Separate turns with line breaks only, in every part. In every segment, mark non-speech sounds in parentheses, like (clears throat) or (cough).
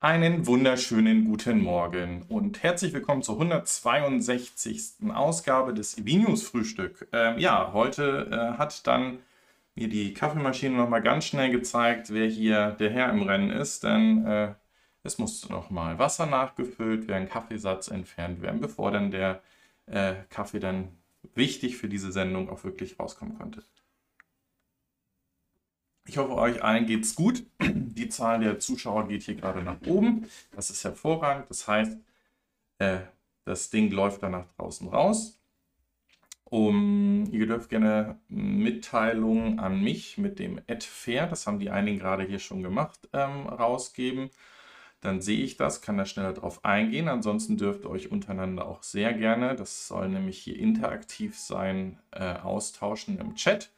Einen wunderschönen guten Morgen und herzlich willkommen zur 162. Ausgabe des Evinius Frühstück. Ähm, ja, heute äh, hat dann mir die Kaffeemaschine nochmal ganz schnell gezeigt, wer hier der Herr im Rennen ist, denn äh, es musste nochmal Wasser nachgefüllt werden, Kaffeesatz entfernt werden, bevor dann der äh, Kaffee dann wichtig für diese Sendung auch wirklich rauskommen konnte. Ich hoffe, euch allen geht es gut. Die Zahl der Zuschauer geht hier gerade nach oben. Das ist hervorragend. Das heißt, äh, das Ding läuft dann nach draußen raus. Um, ihr dürft gerne Mitteilungen an mich mit dem Fair, das haben die einigen gerade hier schon gemacht, ähm, rausgeben. Dann sehe ich das, kann da schneller drauf eingehen. Ansonsten dürft ihr euch untereinander auch sehr gerne, das soll nämlich hier interaktiv sein, äh, austauschen im Chat.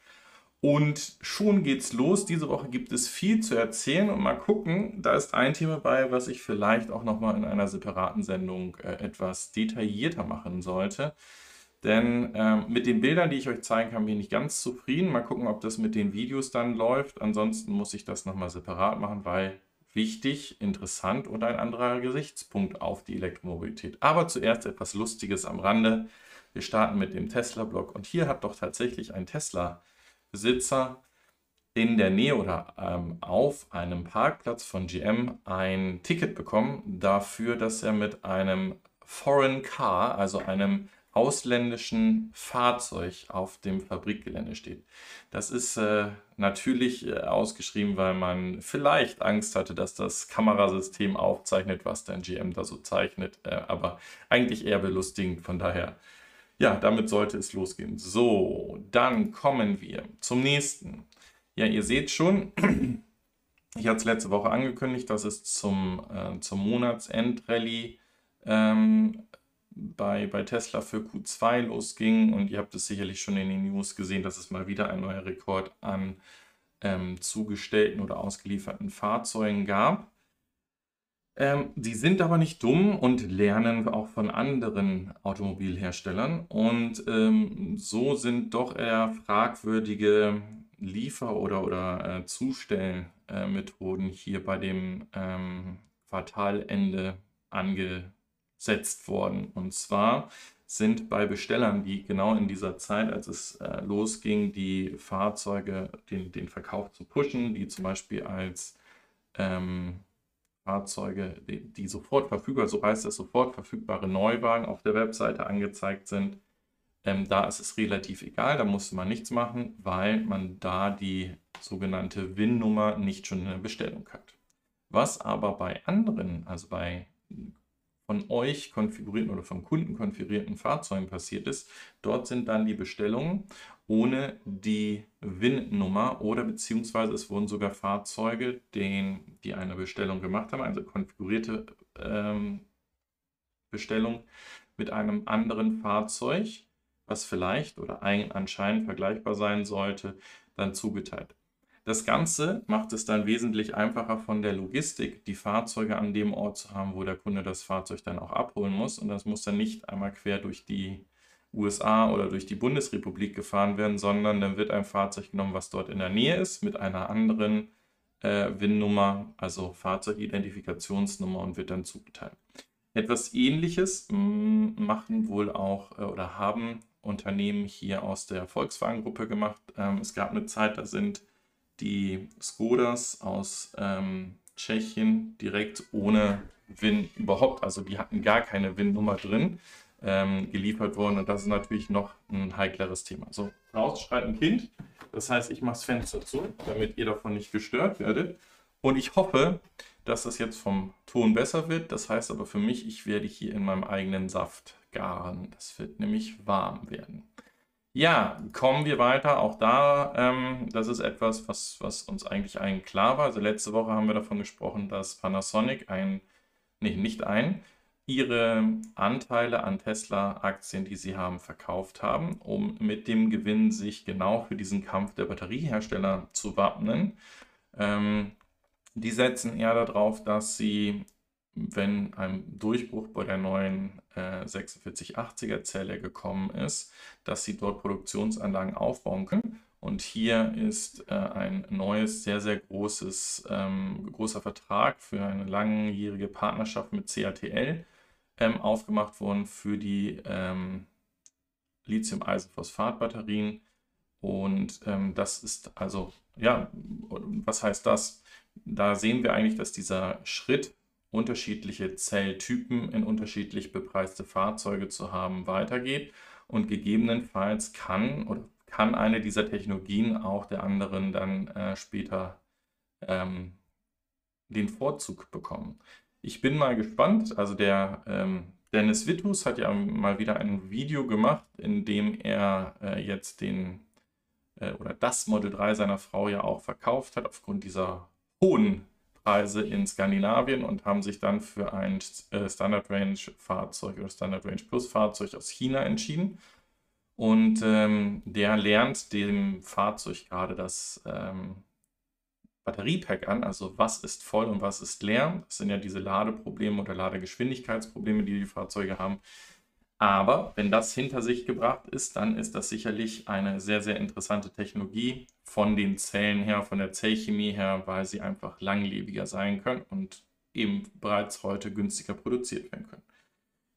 Und schon geht's los. Diese Woche gibt es viel zu erzählen und mal gucken. Da ist ein Thema bei, was ich vielleicht auch nochmal in einer separaten Sendung äh, etwas detaillierter machen sollte. Denn äh, mit den Bildern, die ich euch zeigen kann, bin ich ganz zufrieden. Mal gucken, ob das mit den Videos dann läuft. Ansonsten muss ich das nochmal separat machen, weil wichtig, interessant und ein anderer Gesichtspunkt auf die Elektromobilität. Aber zuerst etwas Lustiges am Rande. Wir starten mit dem Tesla-Blog und hier hat doch tatsächlich ein Tesla Besitzer in der Nähe oder ähm, auf einem Parkplatz von GM ein Ticket bekommen dafür, dass er mit einem Foreign Car, also einem ausländischen Fahrzeug auf dem Fabrikgelände steht. Das ist äh, natürlich äh, ausgeschrieben, weil man vielleicht Angst hatte, dass das Kamerasystem aufzeichnet, was der GM da so zeichnet, äh, aber eigentlich eher belustigend. Von daher ja, damit sollte es losgehen. So, dann kommen wir zum nächsten. Ja, ihr seht schon, (clears throat) ich hatte es letzte Woche angekündigt, dass es zum, äh, zum Monatsendrallye ähm, bei, bei Tesla für Q2 losging. Und ihr habt es sicherlich schon in den News gesehen, dass es mal wieder ein neuer Rekord an ähm, zugestellten oder ausgelieferten Fahrzeugen gab. Ähm, die sind aber nicht dumm und lernen auch von anderen Automobilherstellern. Und ähm, so sind doch eher fragwürdige Liefer- oder, oder äh, Zustellmethoden hier bei dem ähm, Quartalende angesetzt worden. Und zwar sind bei Bestellern, die genau in dieser Zeit, als es äh, losging, die Fahrzeuge, den, den Verkauf zu pushen, die zum Beispiel als ähm, Fahrzeuge, die, die sofort verfügbar, so heißt es, sofort verfügbare Neuwagen auf der Webseite angezeigt sind. Ähm, da ist es relativ egal, da musste man nichts machen, weil man da die sogenannte WIN-Nummer nicht schon in der Bestellung hat. Was aber bei anderen, also bei von euch konfigurierten oder vom Kunden konfigurierten Fahrzeugen passiert ist. Dort sind dann die Bestellungen ohne die WIN-Nummer oder beziehungsweise es wurden sogar Fahrzeuge, den, die eine Bestellung gemacht haben, also konfigurierte ähm, Bestellung mit einem anderen Fahrzeug, was vielleicht oder ein, anscheinend vergleichbar sein sollte, dann zugeteilt. Das Ganze macht es dann wesentlich einfacher von der Logistik, die Fahrzeuge an dem Ort zu haben, wo der Kunde das Fahrzeug dann auch abholen muss. Und das muss dann nicht einmal quer durch die USA oder durch die Bundesrepublik gefahren werden, sondern dann wird ein Fahrzeug genommen, was dort in der Nähe ist, mit einer anderen äh, WIN-Nummer, also Fahrzeugidentifikationsnummer und wird dann zugeteilt. Etwas ähnliches mm, machen wohl auch äh, oder haben Unternehmen hier aus der Volkswagen-Gruppe gemacht. Ähm, es gab eine Zeit, da sind die Skodas aus ähm, Tschechien direkt ohne WIN überhaupt, also die hatten gar keine WIN-Nummer drin, ähm, geliefert worden. Und das ist natürlich noch ein heikleres Thema. So, raus schreit ein Kind. Das heißt, ich mache das Fenster zu, damit ihr davon nicht gestört werdet. Und ich hoffe, dass das jetzt vom Ton besser wird. Das heißt aber für mich, ich werde hier in meinem eigenen Saft garen. Das wird nämlich warm werden. Ja, kommen wir weiter. Auch da, ähm, das ist etwas, was, was uns eigentlich allen klar war. Also letzte Woche haben wir davon gesprochen, dass Panasonic ein, nee, nicht ein, ihre Anteile an Tesla-Aktien, die sie haben, verkauft haben, um mit dem Gewinn sich genau für diesen Kampf der Batteriehersteller zu wappnen. Ähm, die setzen eher darauf, dass sie wenn ein Durchbruch bei der neuen äh, 4680er Zelle gekommen ist, dass sie dort Produktionsanlagen aufbauen können Und hier ist äh, ein neues, sehr, sehr großes, ähm, großer Vertrag für eine langjährige Partnerschaft mit CATL ähm, aufgemacht worden für die ähm, Lithium-Eisenphosphat-Batterien. Und ähm, das ist also, ja, was heißt das? Da sehen wir eigentlich, dass dieser Schritt, unterschiedliche Zelltypen in unterschiedlich bepreiste Fahrzeuge zu haben, weitergeht. Und gegebenenfalls kann oder kann eine dieser Technologien auch der anderen dann äh, später ähm, den Vorzug bekommen. Ich bin mal gespannt. Also der ähm, Dennis Wittus hat ja mal wieder ein Video gemacht, in dem er äh, jetzt den äh, oder das Model 3 seiner Frau ja auch verkauft hat aufgrund dieser hohen Preise in Skandinavien und haben sich dann für ein äh, Standard Range Fahrzeug oder Standard Range Plus Fahrzeug aus China entschieden. Und ähm, der lernt dem Fahrzeug gerade das ähm, Batteriepack an, also was ist voll und was ist leer. Das sind ja diese Ladeprobleme oder Ladegeschwindigkeitsprobleme, die die Fahrzeuge haben. Aber wenn das hinter sich gebracht ist, dann ist das sicherlich eine sehr, sehr interessante Technologie von den Zellen her, von der Zellchemie her, weil sie einfach langlebiger sein können und eben bereits heute günstiger produziert werden können.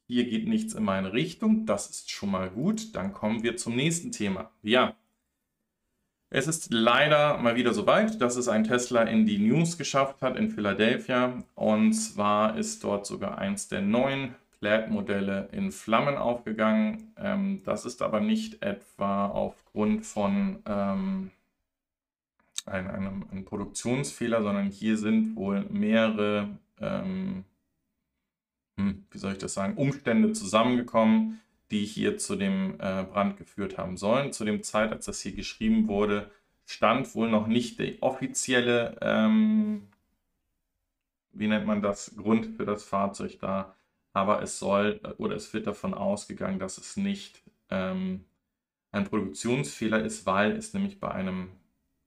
Hier geht nichts in meine Richtung, das ist schon mal gut. Dann kommen wir zum nächsten Thema. Ja, es ist leider mal wieder so weit, dass es ein Tesla in die News geschafft hat in Philadelphia. Und zwar ist dort sogar eins der neuen Plaid-Modelle in Flammen aufgegangen. Ähm, das ist aber nicht etwa aufgrund von ähm, einem, einem, einem, Produktionsfehler, sondern hier sind wohl mehrere ähm, hm, wie soll ich das sagen, Umstände zusammengekommen, die hier zu dem äh, Brand geführt haben sollen. Zu dem Zeit, als das hier geschrieben wurde, stand wohl noch nicht der offizielle, ähm, wie nennt man das, Grund für das Fahrzeug da. Aber es soll oder es wird davon ausgegangen, dass es nicht ähm, ein Produktionsfehler ist, weil es nämlich bei einem,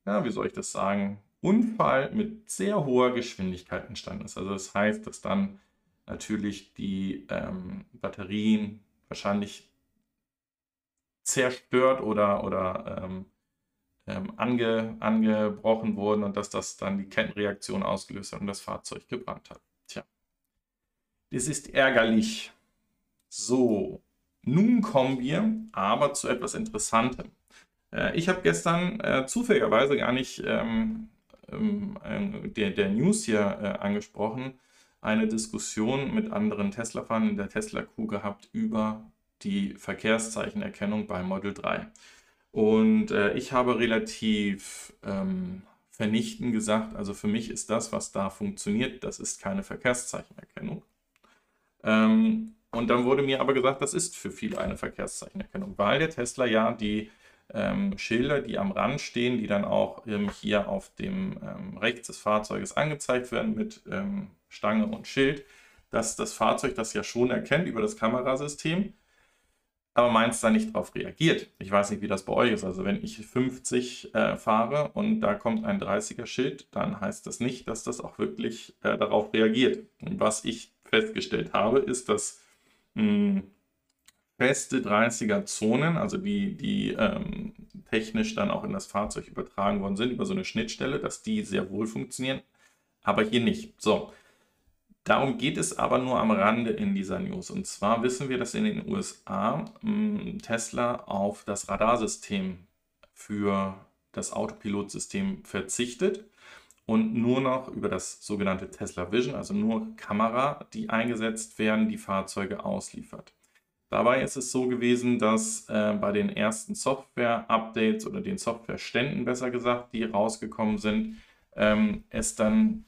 ja, wie soll ich das sagen, Unfall mit sehr hoher Geschwindigkeit entstanden ist. Also das heißt, dass dann natürlich die ähm, Batterien wahrscheinlich zerstört oder, oder ähm, ähm, ange, angebrochen wurden und dass das dann die Kettenreaktion ausgelöst hat und das Fahrzeug gebrannt hat. Tja, das ist ärgerlich. So, nun kommen wir aber zu etwas Interessantem. Äh, ich habe gestern äh, zufälligerweise gar nicht ähm, ähm, äh, der, der News hier äh, angesprochen, eine Diskussion mit anderen Tesla-Fahrern in der Tesla-Crew gehabt über die Verkehrszeichenerkennung bei Model 3. Und äh, ich habe relativ ähm, vernichtend gesagt, also für mich ist das, was da funktioniert, das ist keine Verkehrszeichenerkennung. Ähm, und dann wurde mir aber gesagt, das ist für viele eine Verkehrszeichenerkennung, weil der Tesla ja die ähm, Schilder, die am Rand stehen, die dann auch ähm, hier auf dem ähm, rechts des Fahrzeuges angezeigt werden mit ähm, Stange und Schild, dass das Fahrzeug das ja schon erkennt über das Kamerasystem, aber meins da nicht darauf reagiert. Ich weiß nicht, wie das bei euch ist. Also wenn ich 50 äh, fahre und da kommt ein 30er Schild, dann heißt das nicht, dass das auch wirklich äh, darauf reagiert. Und was ich festgestellt habe, ist, dass mh, hm, feste 30er Zonen, also die, die ähm, technisch dann auch in das Fahrzeug übertragen worden sind, über so eine Schnittstelle, dass die sehr wohl funktionieren, aber hier nicht. So, Darum geht es aber nur am Rande in dieser News. Und zwar wissen wir, dass in den USA mh, hm, Tesla auf das Radarsystem für das Autopilotsystem verzichtet und nur noch über das sogenannte Tesla Vision, also nur Kamera, die eingesetzt werden, die Fahrzeuge ausliefert. Dabei ist es so gewesen, dass äh, bei den ersten Software-Updates oder den Software-Ständen besser gesagt, die rausgekommen sind, ähm, es dann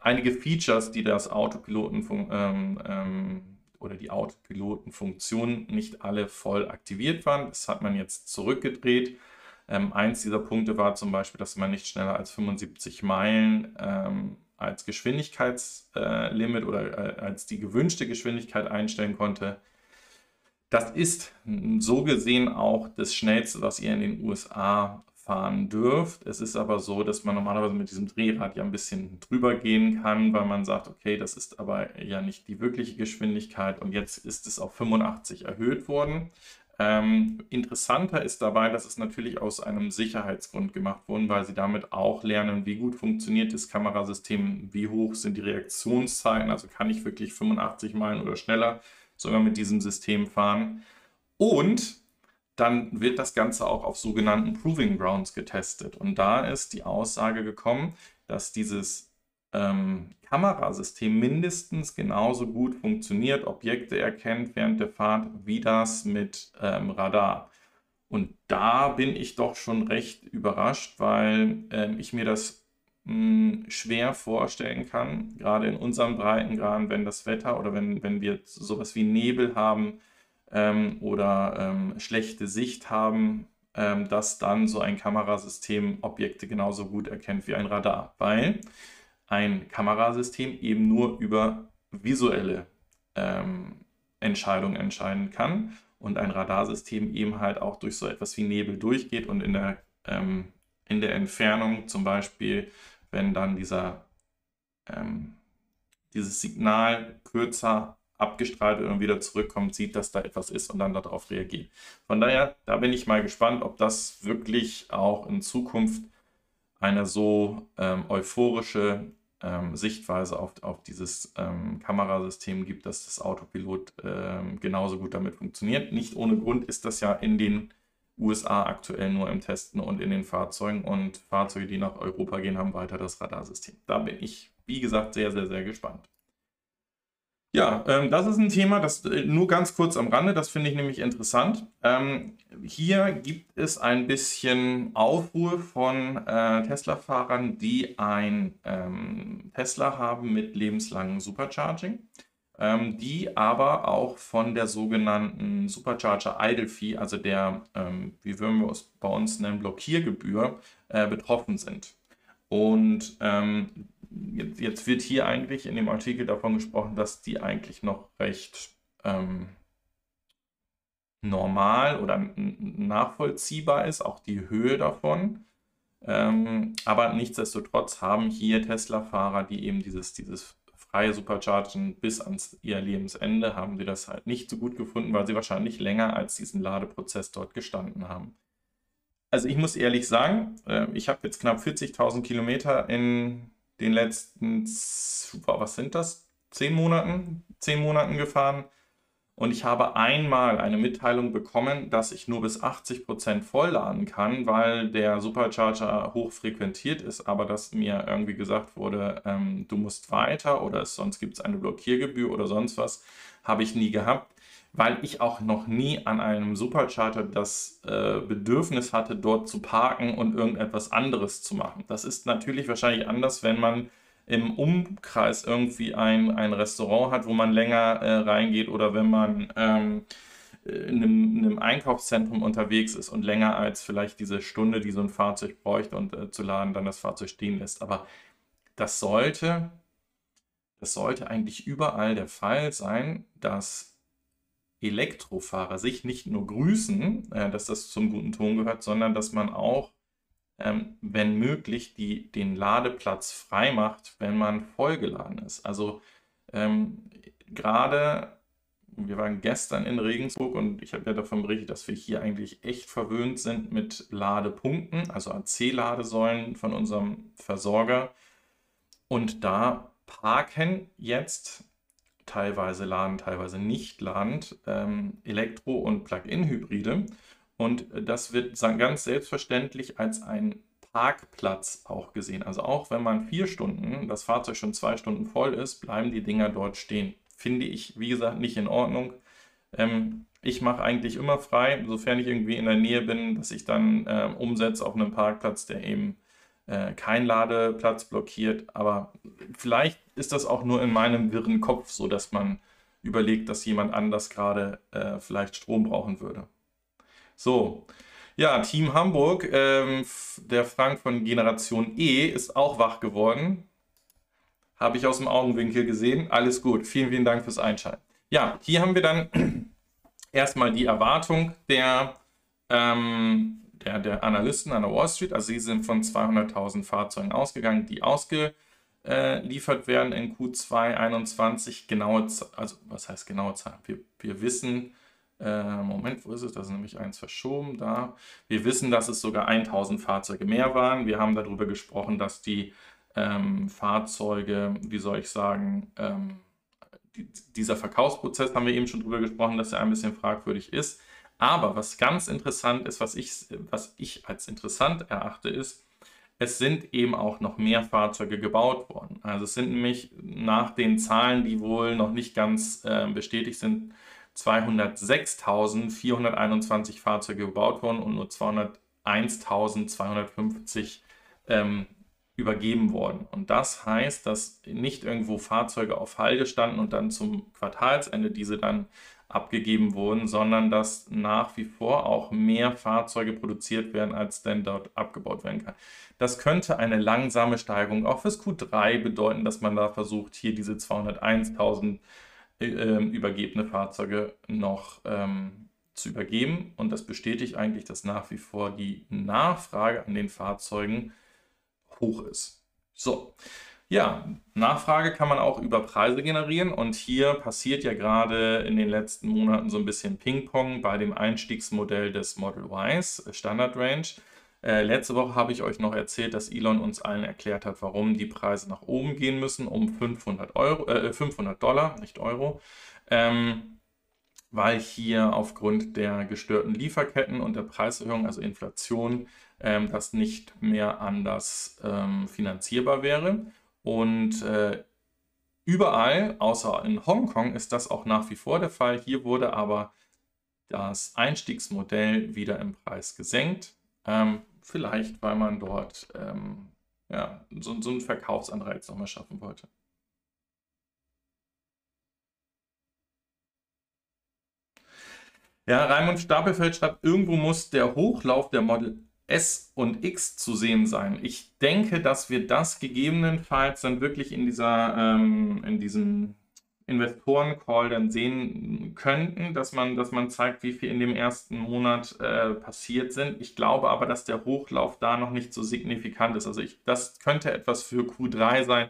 einige Features, die das Autopiloten ähm, ähm, oder die Autopilotenfunktion nicht alle voll aktiviert waren. Das hat man jetzt zurückgedreht. Ähm, eins dieser Punkte war zum Beispiel, dass man nicht schneller als 75 Meilen ähm, als Geschwindigkeitslimit äh, oder äh, als die gewünschte Geschwindigkeit einstellen konnte. Das ist so gesehen auch das Schnellste, was ihr in den USA fahren dürft. Es ist aber so, dass man normalerweise mit diesem Drehrad ja ein bisschen drüber gehen kann, weil man sagt, okay, das ist aber ja nicht die wirkliche Geschwindigkeit und jetzt ist es auf 85 erhöht worden. Ähm, interessanter ist dabei, dass es natürlich aus einem Sicherheitsgrund gemacht wurde, weil sie damit auch lernen, wie gut funktioniert das Kamerasystem, wie hoch sind die Reaktionszeiten, also kann ich wirklich 85 Meilen oder schneller sogar mit diesem System fahren. Und dann wird das Ganze auch auf sogenannten Proving Grounds getestet. Und da ist die Aussage gekommen, dass dieses ähm, Kamerasystem mindestens genauso gut funktioniert, Objekte erkennt während der Fahrt, wie das mit ähm, Radar. Und da bin ich doch schon recht überrascht, weil äh, ich mir das hm, schwer vorstellen kann, gerade in unseren Breitengraden, wenn das Wetter oder wenn, wenn wir sowas wie Nebel haben ähm, oder ähm, schlechte Sicht haben, ähm, dass dann so ein Kamerasystem Objekte genauso gut erkennt wie ein Radar. Weil ein Kamerasystem eben nur über visuelle ähm, Entscheidungen entscheiden kann und ein Radarsystem eben halt auch durch so etwas wie Nebel durchgeht und in der, ähm, in der Entfernung zum Beispiel, wenn dann dieser, ähm, dieses Signal kürzer abgestrahlt und wieder zurückkommt, sieht, dass da etwas ist und dann darauf reagiert. Von daher, da bin ich mal gespannt, ob das wirklich auch in Zukunft eine so ähm, euphorische ähm, Sichtweise auf, auf dieses ähm, Kamerasystem gibt, dass das Autopilot ähm, genauso gut damit funktioniert. Nicht ohne Grund ist das ja in den USA aktuell nur im Testen und in den Fahrzeugen und Fahrzeuge, die nach Europa gehen, haben weiter das Radarsystem. Da bin ich, wie gesagt, sehr, sehr, sehr gespannt. Ja, ähm, das ist ein Thema, das äh, nur ganz kurz am Rande, das finde ich nämlich interessant. Ähm, hier gibt es ein bisschen Aufruhr von äh, Tesla-Fahrern, die ein ähm, Tesla haben mit lebenslangem Supercharging, ähm, die aber auch von der sogenannten Supercharger Idle Fee, also der, ähm, wie würden wir es bei uns nennen, Blockiergebühr, äh, betroffen sind. Und ähm, jetzt, jetzt, wird hier eigentlich in dem Artikel davon gesprochen, dass die eigentlich noch recht ähm, normal oder nachvollziehbar ist, auch die Höhe davon. Ähm, aber nichtsdestotrotz haben hier Tesla-Fahrer, die eben dieses, dieses freie Superchargen bis ans ihr Lebensende, haben sie das halt nicht so gut gefunden, weil sie wahrscheinlich länger als diesen Ladeprozess dort gestanden haben. Also ich muss ehrlich sagen, äh, ich habe jetzt knapp 40.000 Kilometer in den letzten, was sind das, zehn Monaten, zehn Monaten gefahren. Und ich habe einmal eine Mitteilung bekommen, dass ich nur bis 80% vollladen kann, weil der Supercharger hoch frequentiert ist, aber dass mir irgendwie gesagt wurde, ähm, du musst weiter oder sonst gibt es eine Blockiergebühr oder sonst was, habe ich nie gehabt weil ich auch noch nie an einem Supercharter das äh, Bedürfnis hatte, dort zu parken und irgendetwas anderes zu machen. Das ist natürlich wahrscheinlich anders, wenn man im Umkreis irgendwie ein, ein Restaurant hat, wo man länger äh, reingeht oder wenn man ähm, in, einem, in, einem, Einkaufszentrum unterwegs ist und länger als vielleicht diese Stunde, die so ein Fahrzeug bräuchte und äh, zu laden, dann das Fahrzeug stehen lässt. Aber das sollte, das sollte eigentlich überall der Fall sein, dass Elektrofahrer sich nicht nur grüßen, äh, dass das zum guten Ton gehört, sondern dass man auch, ähm, wenn möglich, die, den Ladeplatz frei macht, wenn man vollgeladen ist. Also ähm, gerade, wir waren gestern in Regensburg und ich habe ja davon berichtet, dass wir hier eigentlich echt verwöhnt sind mit Ladepunkten, also AC-Ladesäulen von unserem Versorger. Und da parken jetzt teilweise laden, teilweise nicht ladend, ähm, Elektro- und Plug-in-Hybride. Und das wird ganz selbstverständlich als ein Parkplatz auch gesehen. Also auch wenn man vier Stunden, das Fahrzeug schon zwei Stunden voll ist, bleiben die Dinger dort stehen. Finde ich, wie gesagt, nicht in Ordnung. Ähm, ich mache eigentlich immer frei, sofern ich irgendwie in der Nähe bin, dass ich dann äh, umsetze auf einem Parkplatz, der eben äh, kein Ladeplatz blockiert. Aber vielleicht ist das auch nur in meinem wirren Kopf so, dass man überlegt, dass jemand anders gerade äh, vielleicht Strom brauchen würde. So, ja, Team Hamburg, ähm, der Frank von Generation E ist auch wach geworden. Habe ich aus dem Augenwinkel gesehen. Alles gut. Vielen, vielen Dank fürs Einschalten. Ja, hier haben wir dann (clears throat) erstmal die Erwartung der ähm, der, der Analysten an der Wall Street. Also sie sind von 200.000 Fahrzeugen ausgegangen, die ausgeliefert werden in Q2 21. Genaue, also was heißt genaue Zahlen? Wir, wir wissen, Äh, Moment, wo ist es? Da ist nämlich eins verschoben. Da. Wir wissen, dass es sogar 1000 Fahrzeuge mehr waren. Wir haben darüber gesprochen, dass die ähm, Fahrzeuge, wie soll ich sagen, ähm, die, dieser Verkaufsprozess, haben wir eben schon darüber gesprochen, dass er ein bisschen fragwürdig ist. Aber was ganz interessant ist, was ich, was ich als interessant erachte, ist, es sind eben auch noch mehr Fahrzeuge gebaut worden. Also es sind nämlich nach den Zahlen, die wohl noch nicht ganz äh, bestätigt sind, 206.421 Fahrzeuge gebaut worden und nur 201.250 ähm, übergeben worden. Und das heißt, dass nicht irgendwo Fahrzeuge auf Halde standen und dann zum Quartalsende diese dann abgegeben wurden, sondern dass nach wie vor auch mehr Fahrzeuge produziert werden, als denn dort abgebaut werden kann. Das könnte eine langsame Steigerung auch fürs Q3 bedeuten, dass man da versucht, hier diese 201.000 äh, übergebene Fahrzeuge noch ähm, zu übergeben. Und das bestätigt eigentlich, dass nach wie vor die Nachfrage an den Fahrzeugen hoch ist. So, ja, Nachfrage kann man auch über Preise generieren und hier passiert ja gerade in den letzten Monaten so ein bisschen Ping-Pong bei dem Einstiegsmodell des Model Ys äh, Standard Range. Äh, letzte Woche habe ich euch noch erzählt, dass Elon uns allen erklärt hat, warum die Preise nach oben gehen müssen um 500, Euro, äh, 500 Dollar, nicht Euro. Ähm, weil hier aufgrund der gestörten Lieferketten und der Preiserhöhung, also Inflation, ähm, das nicht mehr anders ähm, finanzierbar wäre. Und äh, überall, außer in Hongkong, ist das auch nach wie vor der Fall. Hier wurde aber das Einstiegsmodell wieder im Preis gesenkt. Ähm, vielleicht, weil man dort ähm, ja, so, so einen Verkaufsanreiz nochmal schaffen wollte. Ja, Raimund Stapelfeld schreibt, irgendwo muss der Hochlauf der Model S und X zu sehen sein. Ich denke, dass wir das gegebenenfalls dann wirklich in dieser, ähm, in diesem Investoren-Call dann sehen könnten, dass man, dass man zeigt, wie viel in dem ersten Monat äh, passiert sind. Ich glaube aber, dass der Hochlauf da noch nicht so signifikant ist. Also ich, das könnte etwas für Q3 sein,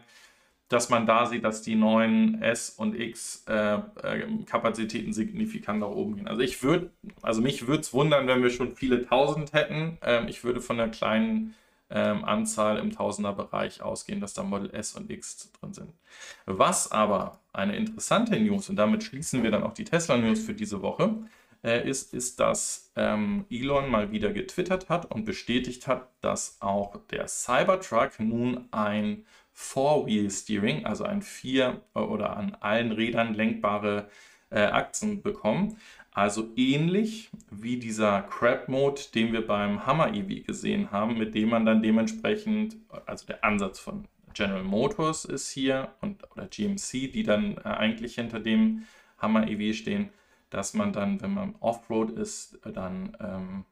dass man da sieht, dass die neuen S und X äh, äh, Kapazitäten signifikant nach oben gehen. Also ich würde, also mich würde es wundern, wenn wir schon viele tausend hätten. Ähm, ich würde von der kleinen ähm, Anzahl im Tausenderbereich ausgehen, dass da Model S und X drin sind. Was aber eine interessante News, und damit schließen wir dann auch die Tesla-News für diese Woche, äh, ist, ist, dass ähm, Elon mal wieder getwittert hat und bestätigt hat, dass auch der Cybertruck nun ein Four-Wheel-Steering, also ein vier oder an allen Rädern lenkbare äh, Achsen bekommen. Also ähnlich wie dieser Crab-Mode, den wir beim Hammer EV gesehen haben, mit dem man dann dementsprechend, also der Ansatz von General Motors ist hier und oder GMC, die dann äh, eigentlich hinter dem Hammer EV stehen, dass man dann, wenn man Offroad ist, dann ähm,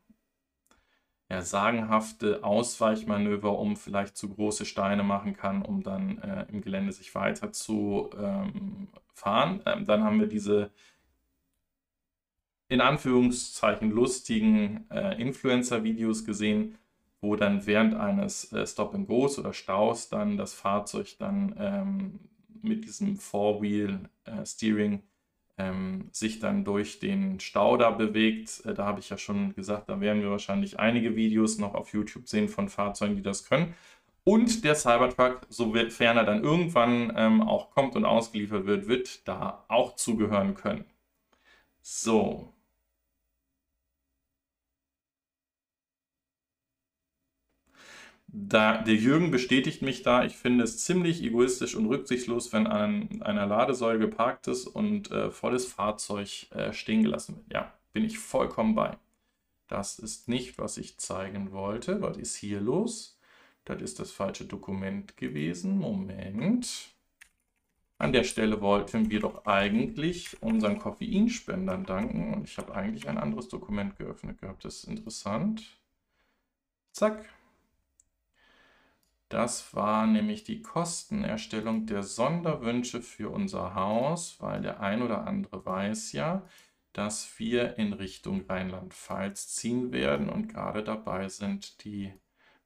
ja, sagenhafte Ausweichmanöver, um vielleicht zu große Steine machen kann, um dann äh, im Gelände sich weiter zu ähm, fahren. Ähm, dann haben wir diese in Anführungszeichen lustigen äh, Influencer-Videos gesehen, wo dann während eines äh, Stop-and-Goes oder Staus dann das Fahrzeug dann ähm, mit diesem Four-Wheel-Steering äh, ähm, sich dann durch den Stau da bewegt. Äh, da habe ich ja schon gesagt, da werden wir wahrscheinlich einige Videos noch auf YouTube sehen von Fahrzeugen, die das können. Und der Cybertruck, sofern er dann irgendwann ähm, auch kommt und ausgeliefert wird, wird da auch zugehören können. So, da, der Jürgen bestätigt mich da. Ich finde es ziemlich egoistisch und rücksichtslos, wenn an einer Ladesäule geparktes und äh, volles Fahrzeug äh, stehen gelassen wird. Ja, bin ich vollkommen bei. Das ist nicht, was ich zeigen wollte. Was ist hier los? Das ist das falsche Dokument gewesen. Moment. An der Stelle wollten wir doch eigentlich unseren Koffeinspendern danken. Und ich habe eigentlich ein anderes Dokument geöffnet gehabt. Das ist interessant. Zack. Das war nämlich die Kostenerstellung der Sonderwünsche für unser Haus, weil der ein oder andere weiß ja, dass wir in Richtung Rheinland-Pfalz ziehen werden und gerade dabei sind, die,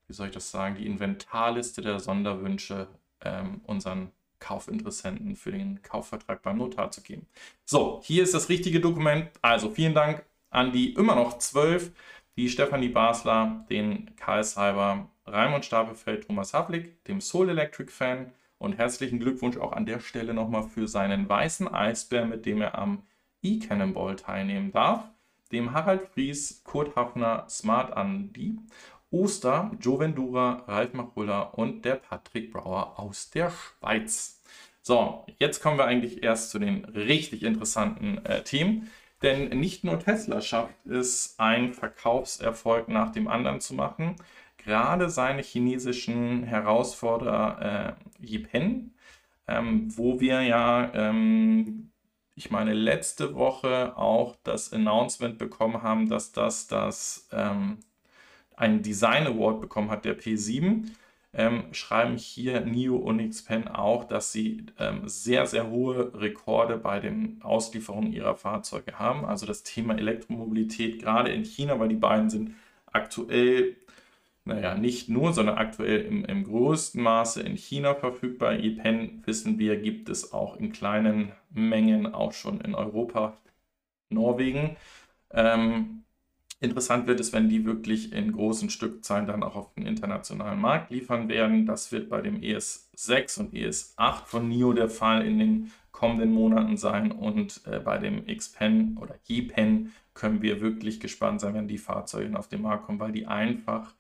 wie soll ich das sagen, die Inventarliste der Sonderwünsche ähm, unseren Kaufinteressenten für den Kaufvertrag beim Notar zu geben. So, hier ist das richtige Dokument. Also vielen Dank an die immer noch zwölf, die Stefanie Basler, den Karl Seiber, Raimund Stapelfeld, Thomas Havlik, dem Soul Electric Fan und herzlichen Glückwunsch auch an der Stelle nochmal für seinen weißen Eisbär, mit dem er am E-Cannonball teilnehmen darf, dem Harald Fries, Kurt Hafner, Smart Andy, Oster, Joe Vendura, Ralf Machulla und der Patrick Brauer aus der Schweiz. So, jetzt kommen wir eigentlich erst zu den richtig interessanten äh, Themen. Denn nicht nur Tesla schafft es, einen Verkaufserfolg nach dem anderen zu machen. Gerade seine chinesischen Herausforderer äh, Yipen, ähm, wo wir ja, ähm, ich meine, letzte Woche auch das Announcement bekommen haben, dass das, das ähm, einen Design Award bekommen hat, der P7 ähm, schreiben hier NIO und XPEN auch, dass sie ähm, sehr, sehr hohe Rekorde bei den Auslieferungen ihrer Fahrzeuge haben. Also das Thema Elektromobilität, gerade in China, weil die beiden sind aktuell, naja, nicht nur, sondern aktuell im, im größten Maße in China verfügbar. EPEN, wissen wir, gibt es auch in kleinen Mengen auch schon in Europa, Norwegen. Ähm, Interessant wird es, wenn die wirklich in großen Stückzahlen dann auch auf den internationalen Markt liefern werden. Das wird bei dem ES6 und ES8 von NIO der Fall in den kommenden Monaten sein. Und äh, bei dem X-Pen oder E-Pen können wir wirklich gespannt sein, wenn die Fahrzeuge auf den Markt kommen, weil die einfach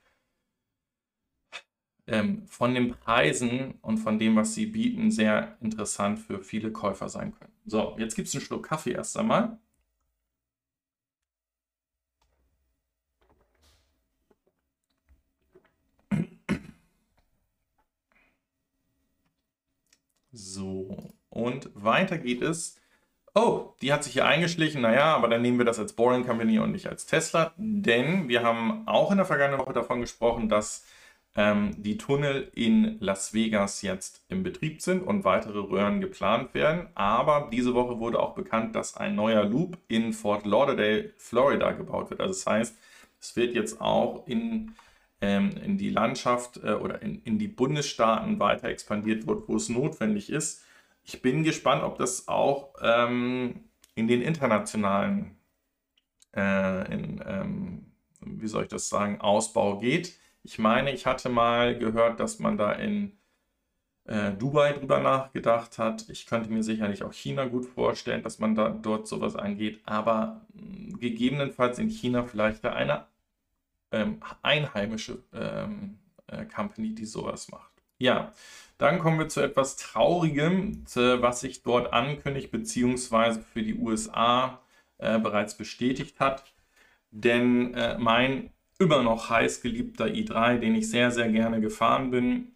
ähm, von den Preisen und von dem, was sie bieten, sehr interessant für viele Käufer sein können. So, jetzt gibt es einen Schluck Kaffee erst einmal. So, und weiter geht es. Oh, die hat sich hier eingeschlichen. Naja, aber dann nehmen wir das als Boring Company und nicht als Tesla. Denn wir haben auch in der vergangenen Woche davon gesprochen, dass die Tunnel in Las Vegas jetzt im Betrieb sind und weitere Röhren geplant werden. Aber diese Woche wurde auch bekannt, dass ein neuer Loop in Fort Lauderdale, Florida gebaut wird. Also das heißt, es wird jetzt auch in ähm, in die Landschaft äh, oder in, in die Bundesstaaten weiter expandiert wird, wo es notwendig ist. Ich bin gespannt, ob das auch ähm, in den internationalen, äh, in, ähm, wie soll ich das sagen, Ausbau geht. Ich meine, ich hatte mal gehört, dass man da in äh, Dubai drüber nachgedacht hat. Ich könnte mir sicherlich auch China gut vorstellen, dass man da dort sowas angeht, aber mh, gegebenenfalls in China vielleicht eine ähm, einheimische ähm, äh, Company, die sowas macht. Ja, dann kommen wir zu etwas Traurigem, zu, was sich dort ankündigt, beziehungsweise für die USA äh, bereits bestätigt hat. Denn äh, mein immer noch heiß geliebter i3, den ich sehr, sehr gerne gefahren bin,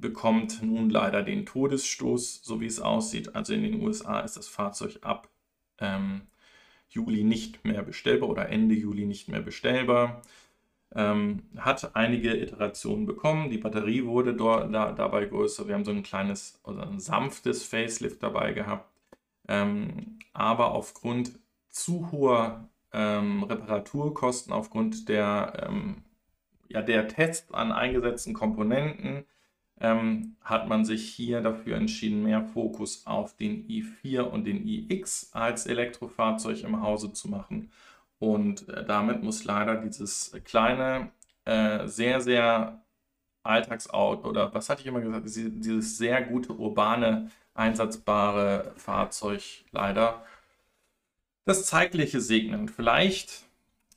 bekommt nun leider den Todesstoß, so wie es aussieht. Also in den USA ist das Fahrzeug ab ähm, Juli nicht mehr bestellbar oder Ende Juli nicht mehr bestellbar. Ähm, hat einige Iterationen bekommen. Die Batterie wurde dort, da, dabei größer. Wir haben so ein kleines oder ein sanftes Facelift dabei gehabt. Ähm, aber aufgrund zu hoher ähm, Reparaturkosten, aufgrund der, ähm, ja, der Tests an eingesetzten Komponenten, ähm, hat man sich hier dafür entschieden, mehr Fokus auf den i4 und den iX als Elektrofahrzeug im Hause zu machen. Und äh, damit muss leider dieses kleine, äh, sehr, sehr Alltagsauto oder was hatte ich immer gesagt, dieses sehr gute urbane, einsatzbare Fahrzeug leider das Zeitliche segnen. Vielleicht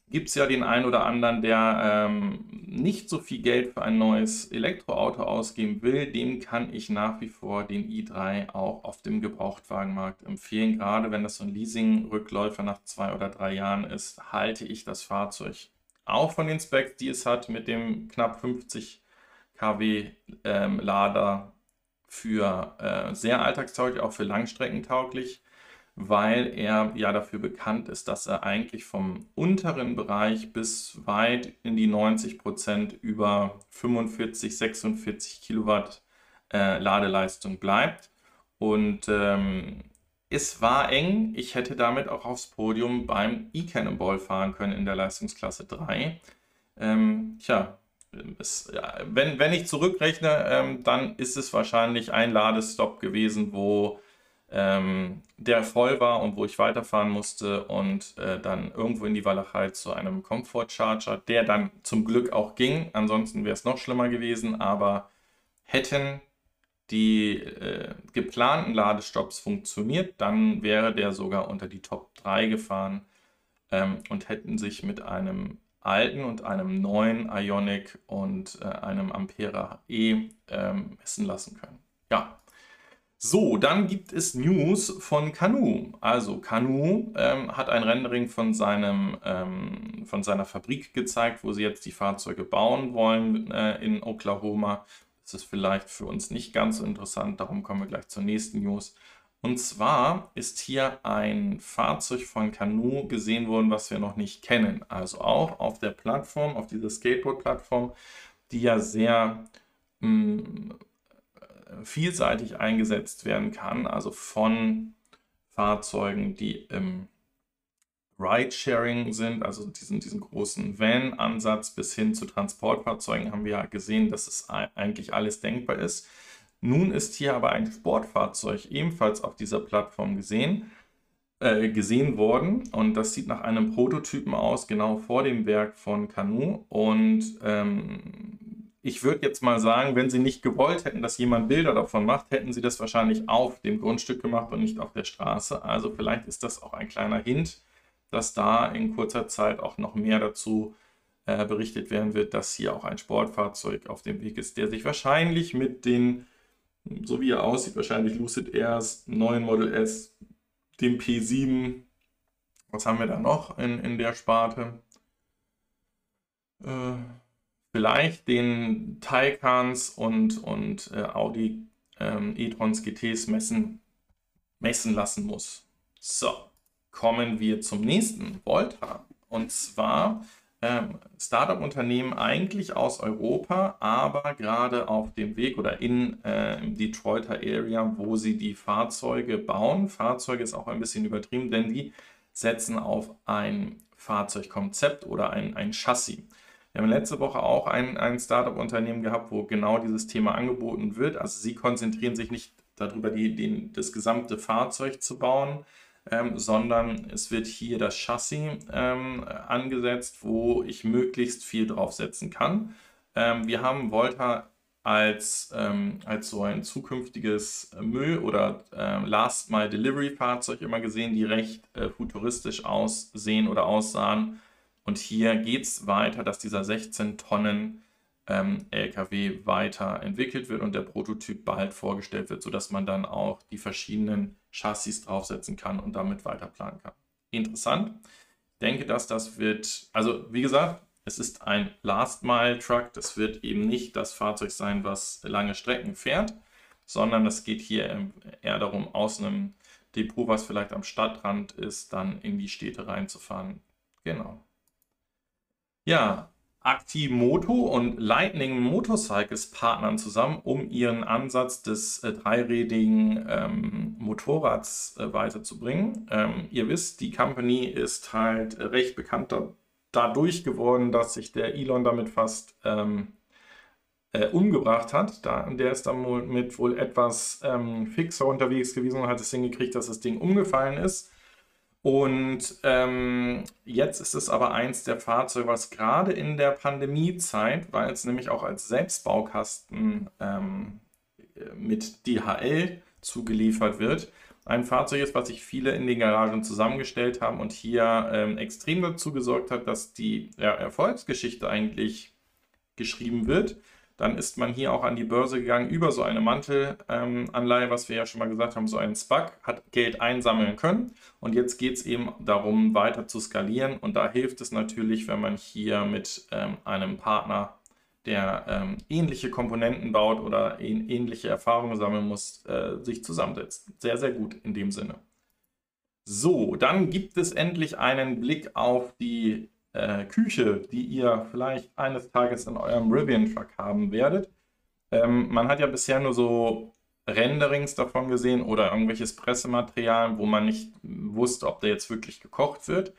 gibt es ja den einen oder anderen, der ähm, nicht so viel Geld für ein neues Elektroauto ausgeben will. Dem kann ich nach wie vor den i3 auch auf dem Gebrauchtwagenmarkt empfehlen. Gerade wenn das so ein Leasing-Rückläufer nach zwei oder drei Jahren ist, halte ich das Fahrzeug auch von den Specs, die es hat, mit dem knapp 50 kW ähm, Lader für äh, sehr alltagstauglich, auch für Langstrecken tauglich weil er ja dafür bekannt ist, dass er eigentlich vom unteren Bereich bis weit in die 90 Prozent über 45, 46 Kilowatt äh, Ladeleistung bleibt. Und ähm, es war eng. Ich hätte damit auch aufs Podium beim E-Cannonball fahren können in der Leistungsklasse 3. Ähm, tja, es, ja, wenn, wenn ich zurückrechne, ähm, dann ist es wahrscheinlich ein Ladestopp gewesen, wo ähm, der voll war und wo ich weiterfahren musste und äh, dann irgendwo in die Walachei zu einem Comfort Charger, der dann zum Glück auch ging. Ansonsten wäre es noch schlimmer gewesen, aber hätten die äh, geplanten Ladestops funktioniert, dann wäre der sogar unter die Top 3 gefahren ähm, und hätten sich mit einem alten und einem neuen Ionic und äh, einem Ampera E ähm, messen lassen können. Ja. So, dann gibt es News von Canoe. Also Canoe ähm, hat ein Rendering von, seinem, ähm, von seiner Fabrik gezeigt, wo sie jetzt die Fahrzeuge bauen wollen äh, in Oklahoma. Das ist vielleicht für uns nicht ganz so interessant, darum kommen wir gleich zur nächsten News. Und zwar ist hier ein Fahrzeug von Canoe gesehen worden, was wir noch nicht kennen. Also auch auf der Plattform, auf dieser Skateboard-Plattform, die ja sehr mh, mm, vielseitig eingesetzt werden kann. Also von Fahrzeugen, die im Ride-Sharing sind, also diesen, diesen großen Van-Ansatz bis hin zu Transportfahrzeugen haben wir ja gesehen, dass es eigentlich alles denkbar ist. Nun ist hier aber ein Sportfahrzeug ebenfalls auf dieser Plattform gesehen, äh, gesehen worden und das sieht nach einem Prototypen aus, genau vor dem Werk von Canu. Und ähm, ich würde jetzt mal sagen, wenn sie nicht gewollt hätten, dass jemand Bilder davon macht, hätten sie das wahrscheinlich auf dem Grundstück gemacht und nicht auf der Straße. Also vielleicht ist das auch ein kleiner Hint, dass da in kurzer Zeit auch noch mehr dazu äh, berichtet werden wird, dass hier auch ein Sportfahrzeug auf dem Weg ist, der sich wahrscheinlich mit den so wie er aussieht, wahrscheinlich Lucid Airs, neuen Model S, dem P7. Was haben wir da noch in, in der Sparte? Äh, vielleicht den Taycans und, und äh, Audi ähm, e-trons GTs messen, messen lassen muss. So, kommen wir zum nächsten, Volta. Und zwar ähm, Startup-Unternehmen eigentlich aus Europa, aber gerade auf dem Weg oder in äh, im Detroiter Area, wo sie die Fahrzeuge bauen. Fahrzeuge ist auch ein bisschen übertrieben, denn die setzen auf ein Fahrzeugkonzept oder ein, ein Chassis. Wir haben letzte Woche auch ein, ein Startup-Unternehmen gehabt, wo genau dieses Thema angeboten wird. Also sie konzentrieren sich nicht darüber, die, den, das gesamte Fahrzeug zu bauen, ähm, sondern es wird hier das Chassis ähm, angesetzt, wo ich möglichst viel draufsetzen kann. Ähm, wir haben Volta als, ähm, als so ein zukünftiges Müll- oder äh, Last-Mile-Delivery-Fahrzeug immer gesehen, die recht äh, futuristisch aussehen oder aussahen. Und hier geht es weiter, dass dieser 16 Tonnen ähm, LKW weiterentwickelt wird und der Prototyp bald vorgestellt wird, sodass man dann auch die verschiedenen Chassis draufsetzen kann und damit weiter planen kann. Interessant. Ich denke, dass das wird, also wie gesagt, es ist ein Last-Mile-Truck. Das wird eben nicht das Fahrzeug sein, was lange Strecken fährt, sondern es geht hier eher darum, aus einem Depot, was vielleicht am Stadtrand ist, dann in die Städte reinzufahren. Genau. Ja, Actimoto und Lightning Motorcycles partnern zusammen, um ihren Ansatz des äh, dreirädigen ähm, Motorrads äh, weiterzubringen. Ähm, ihr wisst, die Company ist halt recht bekannt da, dadurch geworden, dass sich der Elon damit fast ähm, äh, umgebracht hat. Da, der ist damit wohl etwas ähm, fixer unterwegs gewesen und hat es hingekriegt, dass das Ding umgefallen ist. Und ähm, jetzt ist es aber eins der Fahrzeuge, was gerade in der Pandemiezeit, weil es nämlich auch als Selbstbaukasten ähm, mit DHL zugeliefert wird, ein Fahrzeug ist, was sich viele in den Garagen zusammengestellt haben und hier ähm, extrem dazu gesorgt hat, dass die ja, Erfolgsgeschichte eigentlich geschrieben wird dann ist man hier auch an die Börse gegangen über so eine Mantelanleihe, ähm, was wir ja schon mal gesagt haben, so einen SPAC, hat Geld einsammeln können. Und jetzt geht es eben darum, weiter zu skalieren. Und da hilft es natürlich, wenn man hier mit ähm, einem Partner, der ähm, ähnliche Komponenten baut oder ähnliche Erfahrungen sammeln muss, äh, sich zusammensetzt. Sehr, sehr gut in dem Sinne. So, dann gibt es endlich einen Blick auf die äh, Küche, die ihr vielleicht eines Tages in eurem Rivian-Truck haben werdet. Ähm, man hat ja bisher nur so Renderings davon gesehen oder irgendwelches Pressematerial, wo man nicht wusste, ob der jetzt wirklich gekocht wird.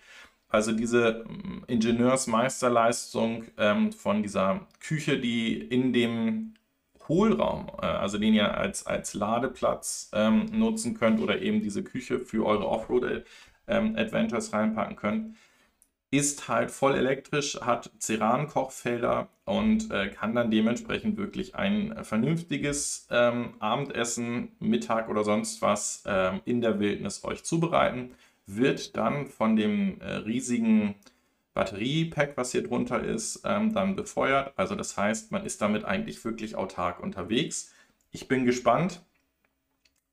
also diese ähm, Ingenieursmeisterleistung ähm, von dieser Küche, die in dem Hohlraum, äh, also den ihr als, als Ladeplatz ähm, nutzen könnt oder eben diese Küche für eure Offroad-Adventures ähm, reinpacken könnt, ist halt voll elektrisch, hat Ceran-Kochfelder und äh, kann dann dementsprechend wirklich ein vernünftiges ähm, Abendessen, Mittag oder sonst was ähm, in der Wildnis euch zubereiten. Wird dann von dem äh, riesigen Batteriepack, was hier drunter ist, ähm, dann befeuert. Also das heißt, man ist damit eigentlich wirklich autark unterwegs. Ich bin gespannt,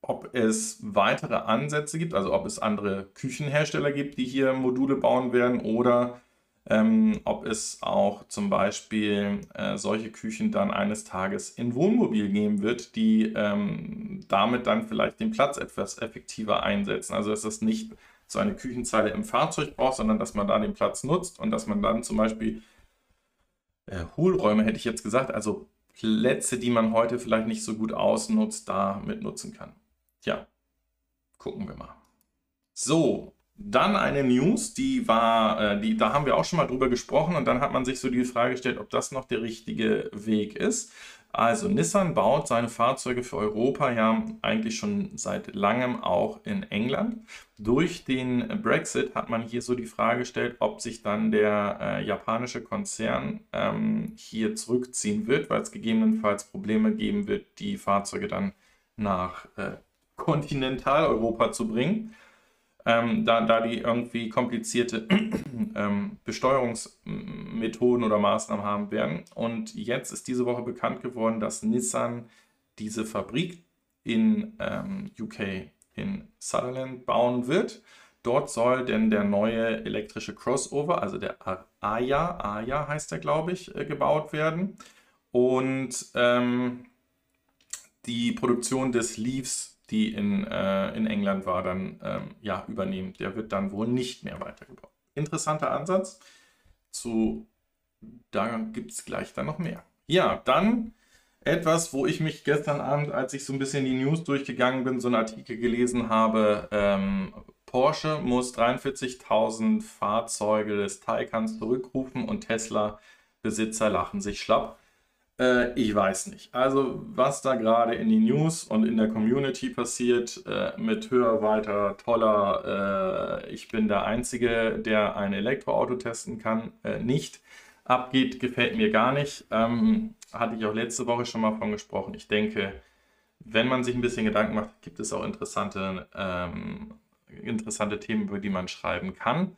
ob es weitere Ansätze gibt, also ob es andere Küchenhersteller gibt, die hier Module bauen werden oder ähm, ob es auch zum Beispiel äh, solche Küchen dann eines Tages in Wohnmobil geben wird, die ähm, damit dann vielleicht den Platz etwas effektiver einsetzen. Also dass es nicht so eine Küchenzeile im Fahrzeug braucht, sondern dass man da den Platz nutzt und dass man dann zum Beispiel äh, Hohlräume, hätte ich jetzt gesagt, also Plätze, die man heute vielleicht nicht so gut ausnutzt, da mit nutzen kann. Tja, gucken wir mal. So, dann eine News, die war, äh, die, da haben wir auch schon mal drüber gesprochen und dann hat man sich so die Frage gestellt, ob das noch der richtige Weg ist. Also Nissan baut seine Fahrzeuge für Europa ja eigentlich schon seit langem auch in England. Durch den Brexit hat man hier so die Frage gestellt, ob sich dann der äh, japanische Konzern ähm, hier zurückziehen wird, weil es gegebenenfalls Probleme geben wird, die Fahrzeuge dann nach äh, Kontinentaleuropa zu bringen ähm, da, da die irgendwie komplizierte (clears throat) ähm, Besteuerungsmethoden oder Maßnahmen haben werden. Und jetzt ist diese Woche bekannt geworden, dass Nissan diese Fabrik in ähm, UK in Sutherland bauen wird. Dort soll denn der neue elektrische Crossover, also der Aya, Aya heißt er, glaube ich, äh, gebaut werden. Und ähm, die Produktion des Leaves die in, äh, in England war, dann ähm, ja, übernehmen. Der wird dann wohl nicht mehr weitergebaut. Interessanter Ansatz. Zu, da gibt es gleich dann noch mehr. Ja, dann etwas, wo ich mich gestern Abend, als ich so ein bisschen die News durchgegangen bin, so einen Artikel gelesen habe. Ähm, Porsche muss 43.000 Fahrzeuge des Taycans zurückrufen und Tesla-Besitzer lachen sich schlapp. Äh, ich weiß nicht. Also, was da gerade in die News und in der Community passiert, äh, mit höher, weiter, toller, äh, ich bin der Einzige, der ein Elektroauto testen kann, äh, nicht abgeht, gefällt mir gar nicht. Ähm, hatte ich auch letzte Woche schon mal von gesprochen. Ich denke, wenn man sich ein bisschen Gedanken macht, gibt es auch interessante, ähm, interessante Themen, über die man schreiben kann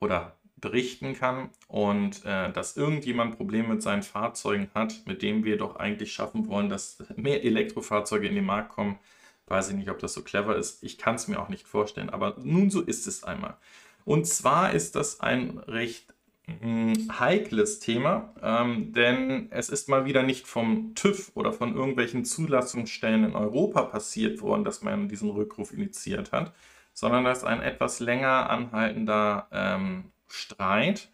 oder berichten kann und äh, dass irgendjemand Probleme mit seinen Fahrzeugen hat, mit dem wir doch eigentlich schaffen wollen, dass mehr Elektrofahrzeuge in den Markt kommen. Weiß ich nicht, ob das so clever ist. Ich kann es mir auch nicht vorstellen, aber nun so ist es einmal. Und zwar ist das ein recht mh, hm, heikles Thema, ähm, denn es ist mal wieder nicht vom TÜV oder von irgendwelchen Zulassungsstellen in Europa passiert worden, dass man diesen Rückruf initiiert hat, sondern das ist ein etwas länger anhaltender ähm, Streit,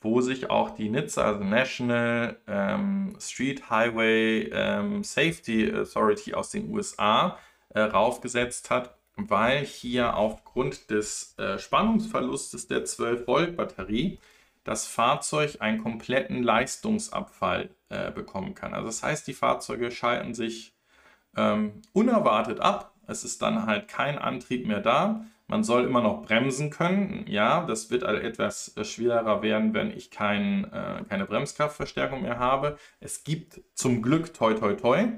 wo sich auch die NHTSA, also National ähm, Street Highway ähm, Safety Authority aus den USA, äh, raufgesetzt hat, weil hier aufgrund des äh, Spannungsverlustes der 12-Volt-Batterie das Fahrzeug einen kompletten Leistungsabfall äh, bekommen kann. Also das heißt, die Fahrzeuge schalten sich ähm, unerwartet ab. Es ist dann halt kein Antrieb mehr da. Man soll immer noch bremsen können. Ja, das wird etwas äh, schwerer werden, wenn ich kein, äh, keine Bremskraftverstärkung mehr habe. Es gibt zum Glück, toi toi toi,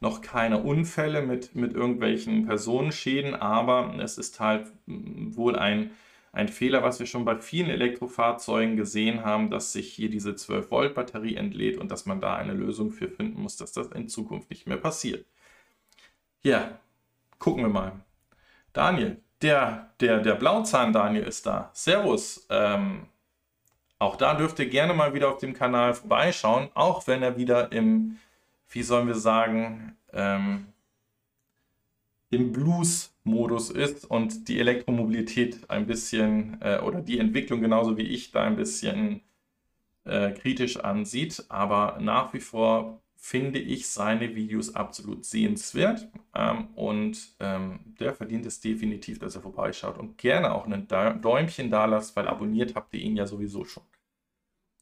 noch keine Unfälle mit, mit irgendwelchen Personenschäden, aber es ist halt mm, wohl ein, ein Fehler, was wir schon bei vielen Elektrofahrzeugen gesehen haben, dass sich hier diese 12-Volt-Batterie entlädt und dass man da eine Lösung für finden muss, dass das in Zukunft nicht mehr passiert. Ja, gucken wir mal. Daniel, der, der, der Blauzahn-Daniel ist da. Servus. Ähm, auch da dürft ihr gerne mal wieder auf dem Kanal vorbeischauen, auch wenn er wieder im, wie sollen wir sagen, ähm, im Blues-Modus ist und die Elektromobilität ein bisschen äh, oder die Entwicklung genauso wie ich da ein bisschen äh, kritisch ansieht. Aber nach wie vor finde ich seine Videos absolut sehenswert ähm, und ähm, der verdient es definitiv, dass er vorbeischaut und gerne auch ein Däumchen da lasst, weil abonniert habt ihr ihn ja sowieso schon.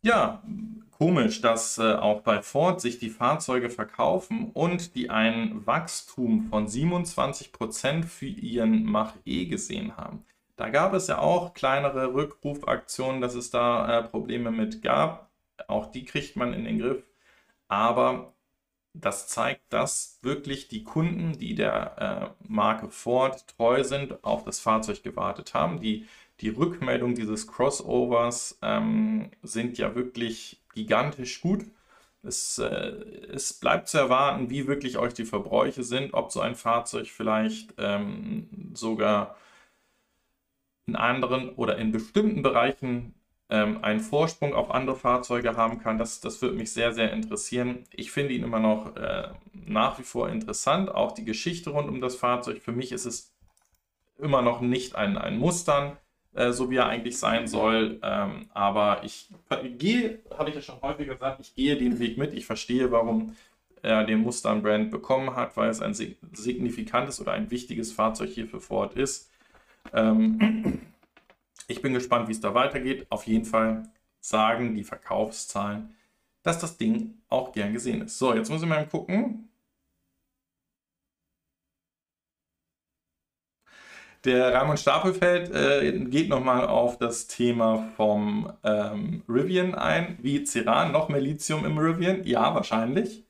Ja, komisch, dass äh, auch bei Ford sich die Fahrzeuge verkaufen und die ein Wachstum von 27% für ihren Mach-E gesehen haben. Da gab es ja auch kleinere Rückrufaktionen, dass es da äh, Probleme mit gab. Auch die kriegt man in den Griff aber das zeigt, dass wirklich die Kunden, die der äh, Marke Ford treu sind, auf das Fahrzeug gewartet haben. Die, die Rückmeldung dieses Crossovers ähm, sind ja wirklich gigantisch gut. Es, äh, es, bleibt zu erwarten, wie wirklich euch die Verbräuche sind, ob so ein Fahrzeug vielleicht ähm, sogar in anderen oder in bestimmten Bereichen ähm, einen Vorsprung auf andere Fahrzeuge haben kann. Das, das würde mich sehr, sehr interessieren. Ich finde ihn immer noch äh, nach wie vor interessant, auch die Geschichte rund um das Fahrzeug. Für mich ist es immer noch nicht ein, ein Mustern, äh, so wie er eigentlich sein soll. Ähm, aber ich gehe, habe ich ja schon häufiger gesagt, ich gehe den Weg mit. Ich verstehe, warum er den Mustang-Brand bekommen hat, weil es ein signifikantes oder ein wichtiges Fahrzeug hier für Ford ist. Ähm, ich bin gespannt, wie es da weitergeht. Auf jeden Fall sagen die Verkaufszahlen, dass das Ding auch gern gesehen ist. So, jetzt muss ich mal gucken. Der Raimund Stapelfeld äh, geht nochmal auf das Thema vom ähm, Rivian ein. Wie Ceran, noch mehr Lithium im Rivian? Ja, wahrscheinlich.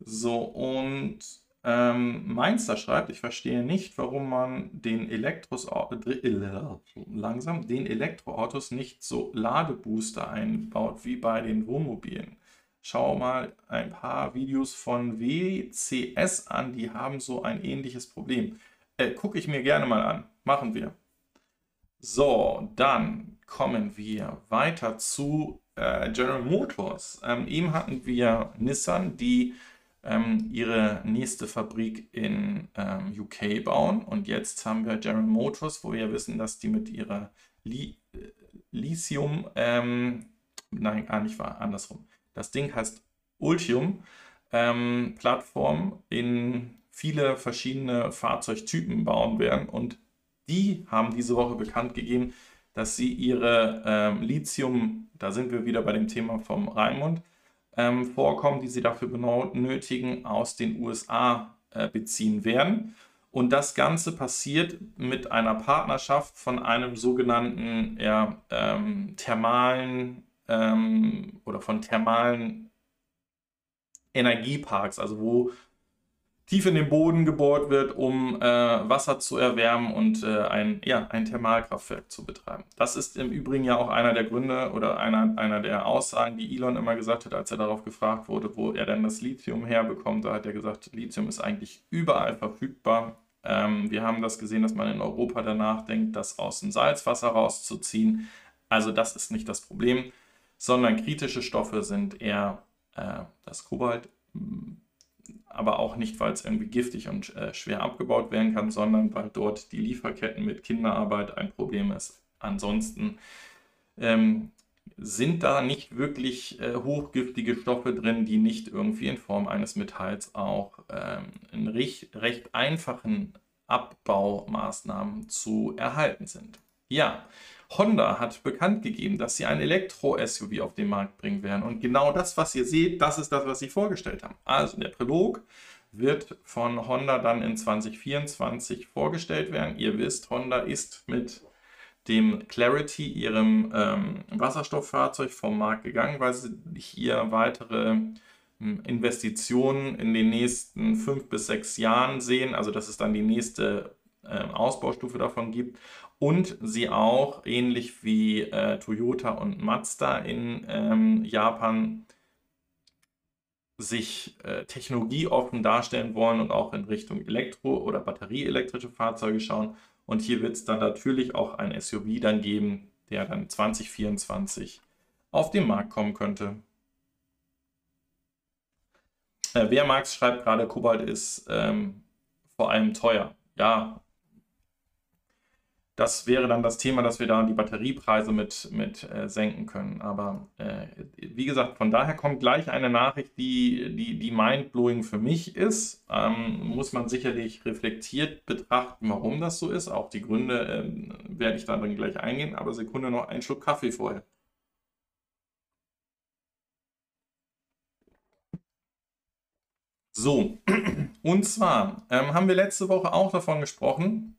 So, und ähm, Mainzer schreibt, ich verstehe nicht, warum man den Elektros äh, langsam den Elektroautos nicht so Ladebooster einbaut wie bei den Wohnmobilen. Schau mal ein paar Videos von WCS an, die haben so ein ähnliches Problem. Äh, Gucke ich mir gerne mal an. Machen wir. So, dann kommen wir weiter zu äh, General Motors. Ähm, eben hatten wir Nissan, die ähm, ihre nächste Fabrik in ähm, UK bauen. Und jetzt haben wir General Motors, wo wir wissen, dass die mit ihrer Li äh, Lithium, ähm, nein, gar nicht war, andersrum. Das Ding heißt Ultium ähm, Plattform in viele verschiedene Fahrzeugtypen bauen werden. Und die haben diese Woche bekannt gegeben, dass sie ihre ähm, Lithium, da sind wir wieder bei dem Thema vom Raimund, ähm, vorkommen, die sie dafür benötigen, aus den USA äh, beziehen werden. Und das Ganze passiert mit einer Partnerschaft von einem sogenannten ja, ähm, thermalen ähm, oder von thermalen Energieparks, also wo tief in den Boden gebohrt wird, um äh, Wasser zu erwärmen und äh, ein, ja, ein Thermalkraftwerk zu betreiben. Das ist im Übrigen ja auch einer der Gründe oder einer, einer der Aussagen, die Elon immer gesagt hat, als er darauf gefragt wurde, wo er denn das Lithium herbekommt. Da hat er gesagt, Lithium ist eigentlich überall verfügbar. Ähm, wir haben das gesehen, dass man in Europa danach denkt, das aus dem Salzwasser rauszuziehen. Also das ist nicht das Problem, sondern kritische Stoffe sind eher äh, das Kobalt, aber auch nicht, weil es irgendwie giftig und äh, schwer abgebaut werden kann, sondern weil dort die Lieferketten mit Kinderarbeit ein Problem ist. Ansonsten ähm, sind da nicht wirklich äh, hochgiftige Stoffe drin, die nicht irgendwie in Form eines Metalls auch ähm, in recht, recht einfachen Abbaumaßnahmen zu erhalten sind. Ja, Honda hat bekannt gegeben, dass sie ein Elektro-SUV auf den Markt bringen werden. Und genau das, was ihr seht, das ist das, was sie vorgestellt haben. Also der Prolog wird von Honda dann in 2024 vorgestellt werden. Ihr wisst, Honda ist mit dem Clarity, ihrem ähm, Wasserstofffahrzeug, vom Markt gegangen, weil sie hier weitere ähm, Investitionen in den nächsten fünf bis sechs Jahren sehen. Also dass es dann die nächste äh, Ausbaustufe davon gibt und sie auch, ähnlich wie äh, Toyota und Mazda in ähm, Japan, sich äh, technologieoffen darstellen wollen und auch in Richtung Elektro- oder batterieelektrische Fahrzeuge schauen. Und hier wird es dann natürlich auch ein SUV dann geben, der dann 2024 auf den Markt kommen könnte. Äh, wer Marx schreibt gerade, Kobalt ist ähm, vor allem teuer. Ja, das wäre dann das Thema, dass wir da die Batteriepreise mit, mit äh, senken können. Aber äh, wie gesagt, von daher kommt gleich eine Nachricht, die, die, die mindblowing für mich ist. Ähm, muss man sicherlich reflektiert betrachten, warum das so ist. Auch die Gründe ähm, werde ich dann gleich eingehen. Aber Sekunde noch einen Schluck Kaffee vorher. So, (clears throat) und zwar ähm, haben wir letzte Woche auch davon gesprochen,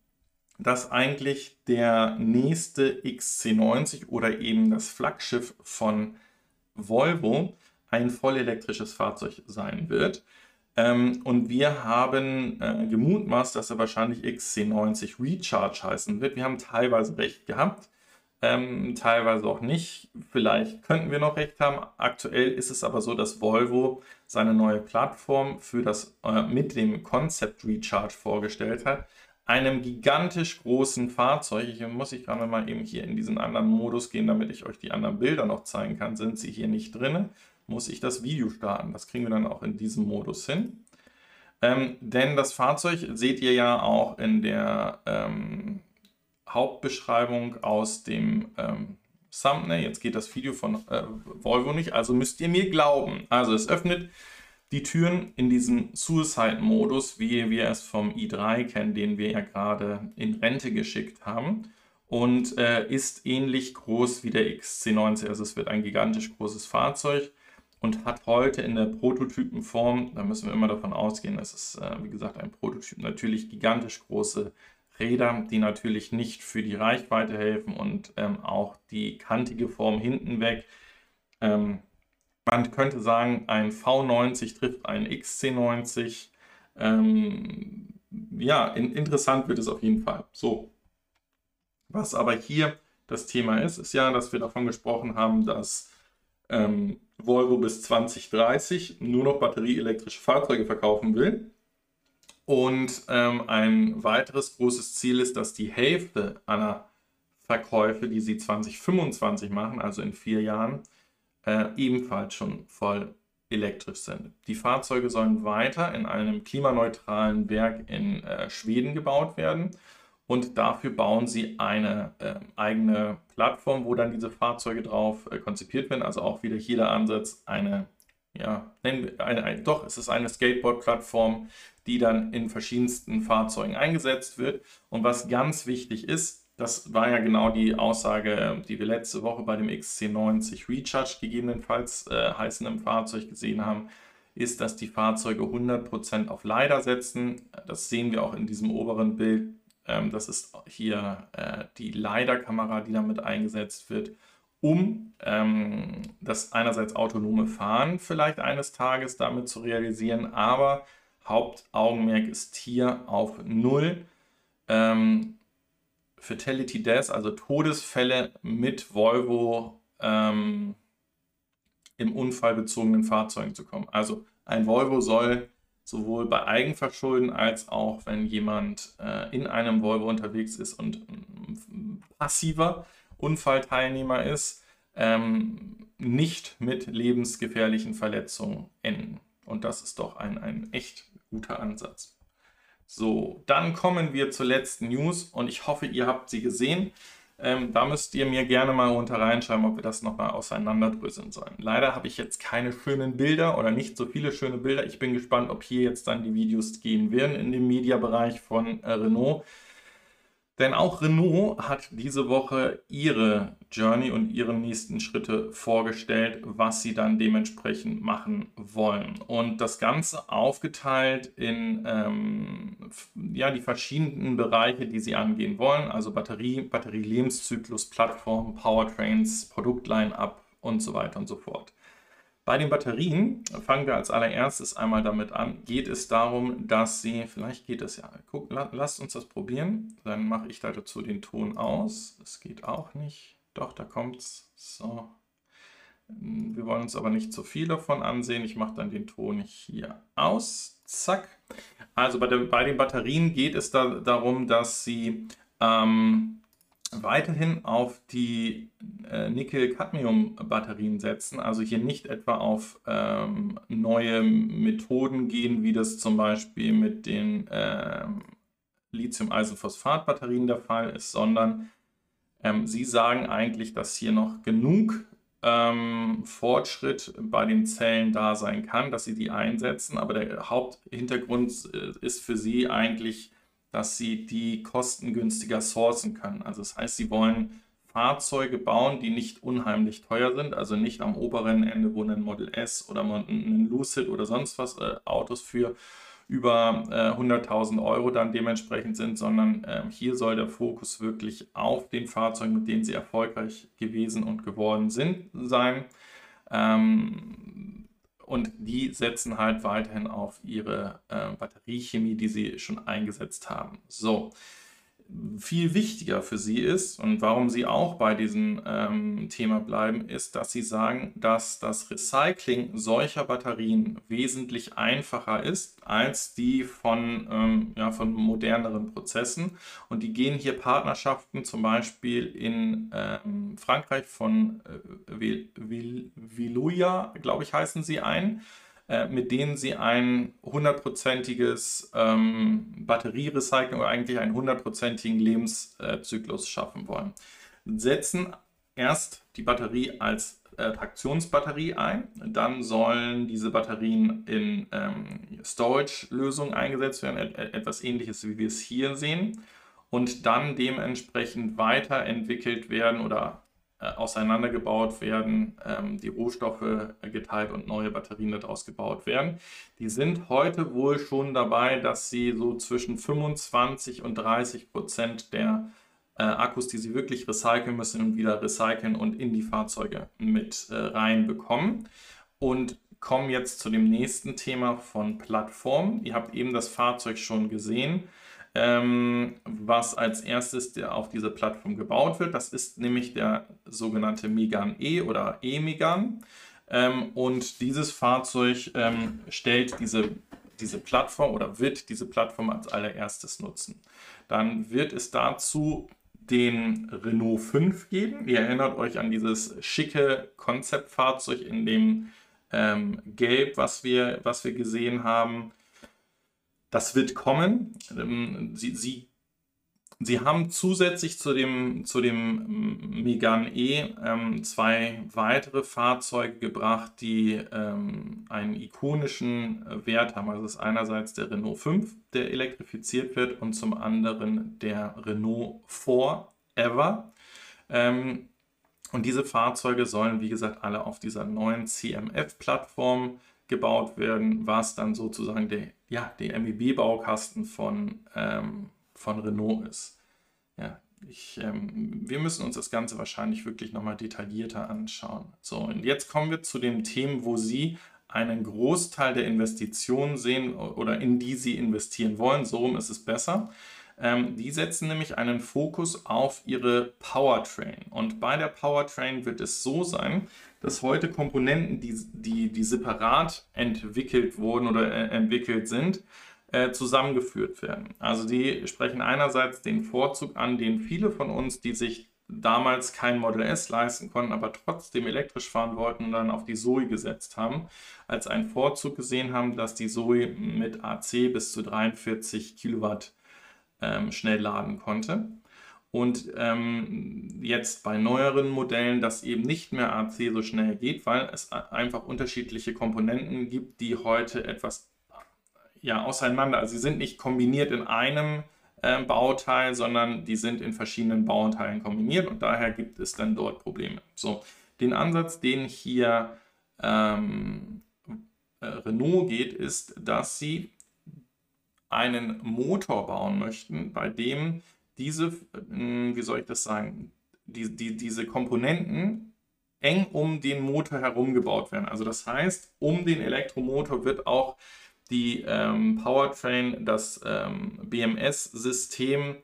dass eigentlich der nächste XC90 oder eben das Flaggschiff von Volvo ein vollelektrisches Fahrzeug sein wird. Ähm, und wir haben äh, gemutmaßt, dass er wahrscheinlich XC90 Recharge heißen wird. Wir haben teilweise recht gehabt, ähm, teilweise auch nicht. Vielleicht könnten wir noch recht haben. Aktuell ist es aber so, dass Volvo seine neue Plattform für das äh, mit dem Concept Recharge vorgestellt hat einem gigantisch großen Fahrzeug. Ich muss ich gerade mal eben hier in diesen anderen Modus gehen, damit ich euch die anderen Bilder noch zeigen kann. Sind sie hier nicht drin, muss ich das Video starten. Das kriegen wir dann auch in diesem Modus hin. Ähm, denn das Fahrzeug seht ihr ja auch in der ähm, Hauptbeschreibung aus dem ähm, Thumbnail. Jetzt geht das Video von äh, Volvo nicht, also müsst ihr mir glauben. Also es öffnet die Türen in diesem Suicide-Modus, wie wir es vom i3 kennen, den wir ja gerade in Rente geschickt haben. Und äh, ist ähnlich groß wie der XC90. Also es wird ein gigantisch großes Fahrzeug und hat heute in der Prototypenform, da müssen wir immer davon ausgehen, es ist äh, wie gesagt ein Prototyp, natürlich gigantisch große Räder, die natürlich nicht für die Reichweite helfen und ähm, auch die kantige Form hinten weg. Ähm, man könnte sagen, ein V90 trifft einen XC90. Ähm, ja, in, interessant wird es auf jeden Fall. So. Was aber hier das Thema ist, ist ja, dass wir davon gesprochen haben, dass ähm, Volvo bis 2030 nur noch batterieelektrische Fahrzeuge verkaufen will. Und ähm, ein weiteres großes Ziel ist, dass die Hälfte aller Verkäufe, die sie 2025 machen, also in vier Jahren, äh, ebenfalls schon voll elektrisch sind. Die Fahrzeuge sollen weiter in einem klimaneutralen Werk in äh, Schweden gebaut werden und dafür bauen sie eine äh, eigene Plattform, wo dann diese Fahrzeuge drauf äh, konzipiert werden. Also auch wieder hier der Ansatz, eine, ja, eine, eine, doch, es ist eine Skateboard-Plattform, die dann in verschiedensten Fahrzeugen eingesetzt wird. Und was ganz wichtig ist, das war ja genau die Aussage, die wir letzte Woche bei dem XC90 Recharge gegebenenfalls äh, heißendem Fahrzeug gesehen haben, ist, dass die Fahrzeuge 100% auf LiDAR setzen. Das sehen wir auch in diesem oberen Bild. Ähm, das ist hier äh, die LiDAR-Kamera, die damit eingesetzt wird, um ähm, das einerseits autonome Fahren vielleicht eines Tages damit zu realisieren, aber Hauptaugenmerk ist hier auf Null. Ähm, Fatality Deaths, also Todesfälle mit Volvo ähm, im unfallbezogenen Fahrzeugen zu kommen. Also ein Volvo soll sowohl bei Eigenverschulden als auch wenn jemand äh, in einem Volvo unterwegs ist und ähm, passiver Unfallteilnehmer ist, ähm, nicht mit lebensgefährlichen Verletzungen enden. Und das ist doch ein, ein echt guter Ansatz. So, dann kommen wir zur letzten News und ich hoffe, ihr habt sie gesehen. Ähm, da müsst ihr mir gerne mal unter reinschreiben, ob wir das nochmal auseinanderdröseln sollen. Leider habe ich jetzt keine schönen Bilder oder nicht so viele schöne Bilder. Ich bin gespannt, ob hier jetzt dann die Videos gehen werden in dem Mediabereich von äh, Renault. Denn auch Renault hat diese Woche ihre Journey und ihre nächsten Schritte vorgestellt, was sie dann dementsprechend machen wollen. Und das Ganze aufgeteilt in ähm, ja, die verschiedenen Bereiche, die sie angehen wollen, also Batterie, Batterielebenszyklus, Plattform, Powertrains, Produktline-up und so weiter und so fort. Bei den Batterien fangen wir als allererstes einmal damit an. Geht es darum, dass sie, vielleicht geht es ja, guck, lasst uns das probieren. Dann mache ich dazu den Ton aus. Das geht auch nicht. Doch, da kommt es. So. Wir wollen uns aber nicht zu viel davon ansehen. Ich mache dann den Ton hier aus. Zack. Also bei, der, bei den Batterien geht es da, darum, dass sie ähm, weiterhin auf die äh, Nickel-Cadmium-Batterien setzen, also hier nicht etwa auf ähm, neue Methoden gehen, wie das zum Beispiel mit den ähm, Lithium-Eisenphosphat-Batterien der Fall ist, sondern ähm, sie sagen eigentlich, dass hier noch genug ähm, Fortschritt bei den Zellen da sein kann, dass sie die einsetzen. Aber der Haupthintergrund äh, ist für sie eigentlich, dass sie die kostengünstiger sourcen können. Also das heißt, sie wollen Fahrzeuge bauen, die nicht unheimlich teuer sind, also nicht am oberen Ende, wo ein Model S oder ein Lucid oder sonst was äh, Autos für über äh, 100.000 Euro dann dementsprechend sind, sondern äh, hier soll der Fokus wirklich auf den Fahrzeugen, mit denen sie erfolgreich gewesen und geworden sind, sein. Ähm, und die setzen halt weiterhin auf ihre äh, Batteriechemie, die sie schon eingesetzt haben. So, viel wichtiger für sie ist und warum sie auch bei diesem ähm, Thema bleiben, ist, dass sie sagen, dass das Recycling solcher Batterien wesentlich einfacher ist als die von, ähm, ja, von moderneren Prozessen. Und die gehen hier Partnerschaften zum Beispiel in ähm, Frankreich von äh, Viluya, glaube ich, heißen sie ein äh, mit denen sie ein hundertprozentiges ähm, Batterierecycling oder eigentlich einen hundertprozentigen Lebenszyklus schaffen wollen. Setzen erst die Batterie als äh, Traktionsbatterie ein, dann sollen diese Batterien in ähm, Storage-Lösungen eingesetzt werden, et etwas ähnliches wie wir es hier sehen, und dann dementsprechend weiterentwickelt werden oder auseinandergebaut werden, ähm, die Rohstoffe geteilt und neue Batterien daraus gebaut werden. Die sind heute wohl schon dabei, dass sie so zwischen 25 und 30 Prozent der äh, Akkus, die sie wirklich recyceln müssen wieder recyceln und in die Fahrzeuge mit äh, reinbekommen. Und kommen jetzt zu dem nächsten Thema von Plattform. Ihr habt eben das Fahrzeug schon gesehen ähm, was als erstes auf dieser Plattform gebaut wird. Das ist nämlich der sogenannte Megan E oder E-Megan. Ähm, und dieses Fahrzeug ähm, stellt diese, diese Plattform oder wird diese Plattform als allererstes nutzen. Dann wird es dazu den Renault 5 geben. Ihr erinnert euch an dieses schicke Konzeptfahrzeug in dem ähm, Gelb, was wir, was wir gesehen haben. Das wird kommen. Ähm, sie, sie, sie haben zusätzlich zu dem, zu dem Megane E ähm, zwei weitere Fahrzeuge gebracht, die ähm, einen ikonischen Wert haben. Also das ist einerseits der Renault 5, der elektrifiziert wird, und zum anderen der Renault 4 Ever. Ähm, und diese Fahrzeuge sollen, wie gesagt, alle auf dieser neuen CMF-Plattform gebaut werden, was dann sozusagen der, ja, der MEB-Baukasten von, ähm, von Renault ist. Ja, ich, ähm, wir müssen uns das Ganze wahrscheinlich wirklich nochmal detaillierter anschauen. So, und jetzt kommen wir zu den Themen, wo Sie einen Großteil der Investitionen sehen oder in die Sie investieren wollen. So ist es besser. Ähm, die setzen nämlich einen Fokus auf ihre Powertrain. Und bei der Powertrain wird es so sein, dass heute Komponenten, die, die, die separat entwickelt wurden oder äh, entwickelt sind, äh, zusammengeführt werden. Also die sprechen einerseits den Vorzug an, den viele von uns, die sich damals kein Model S leisten konnten, aber trotzdem elektrisch fahren wollten, dann auf die Zoe gesetzt haben, als einen Vorzug gesehen haben, dass die Zoe mit AC bis zu 43 Kilowatt ähm, schnell laden konnte. Und ähm, jetzt bei neueren Modellen, dass eben nicht mehr AC so schnell geht, weil es einfach unterschiedliche Komponenten gibt, die heute etwas ja, auseinander, also sie sind nicht kombiniert in einem äh, Bauteil, sondern die sind in verschiedenen Bauteilen kombiniert und daher gibt es dann dort Probleme. So, den Ansatz, den hier ähm, äh, Renault geht, ist, dass sie einen Motor bauen möchten, bei dem diese, hm, wie soll ich das sagen, die, die, diese Komponenten eng um den Motor herum gebaut werden. Also das heißt, um den Elektromotor wird auch die ähm, Powertrain, das ähm, BMS-System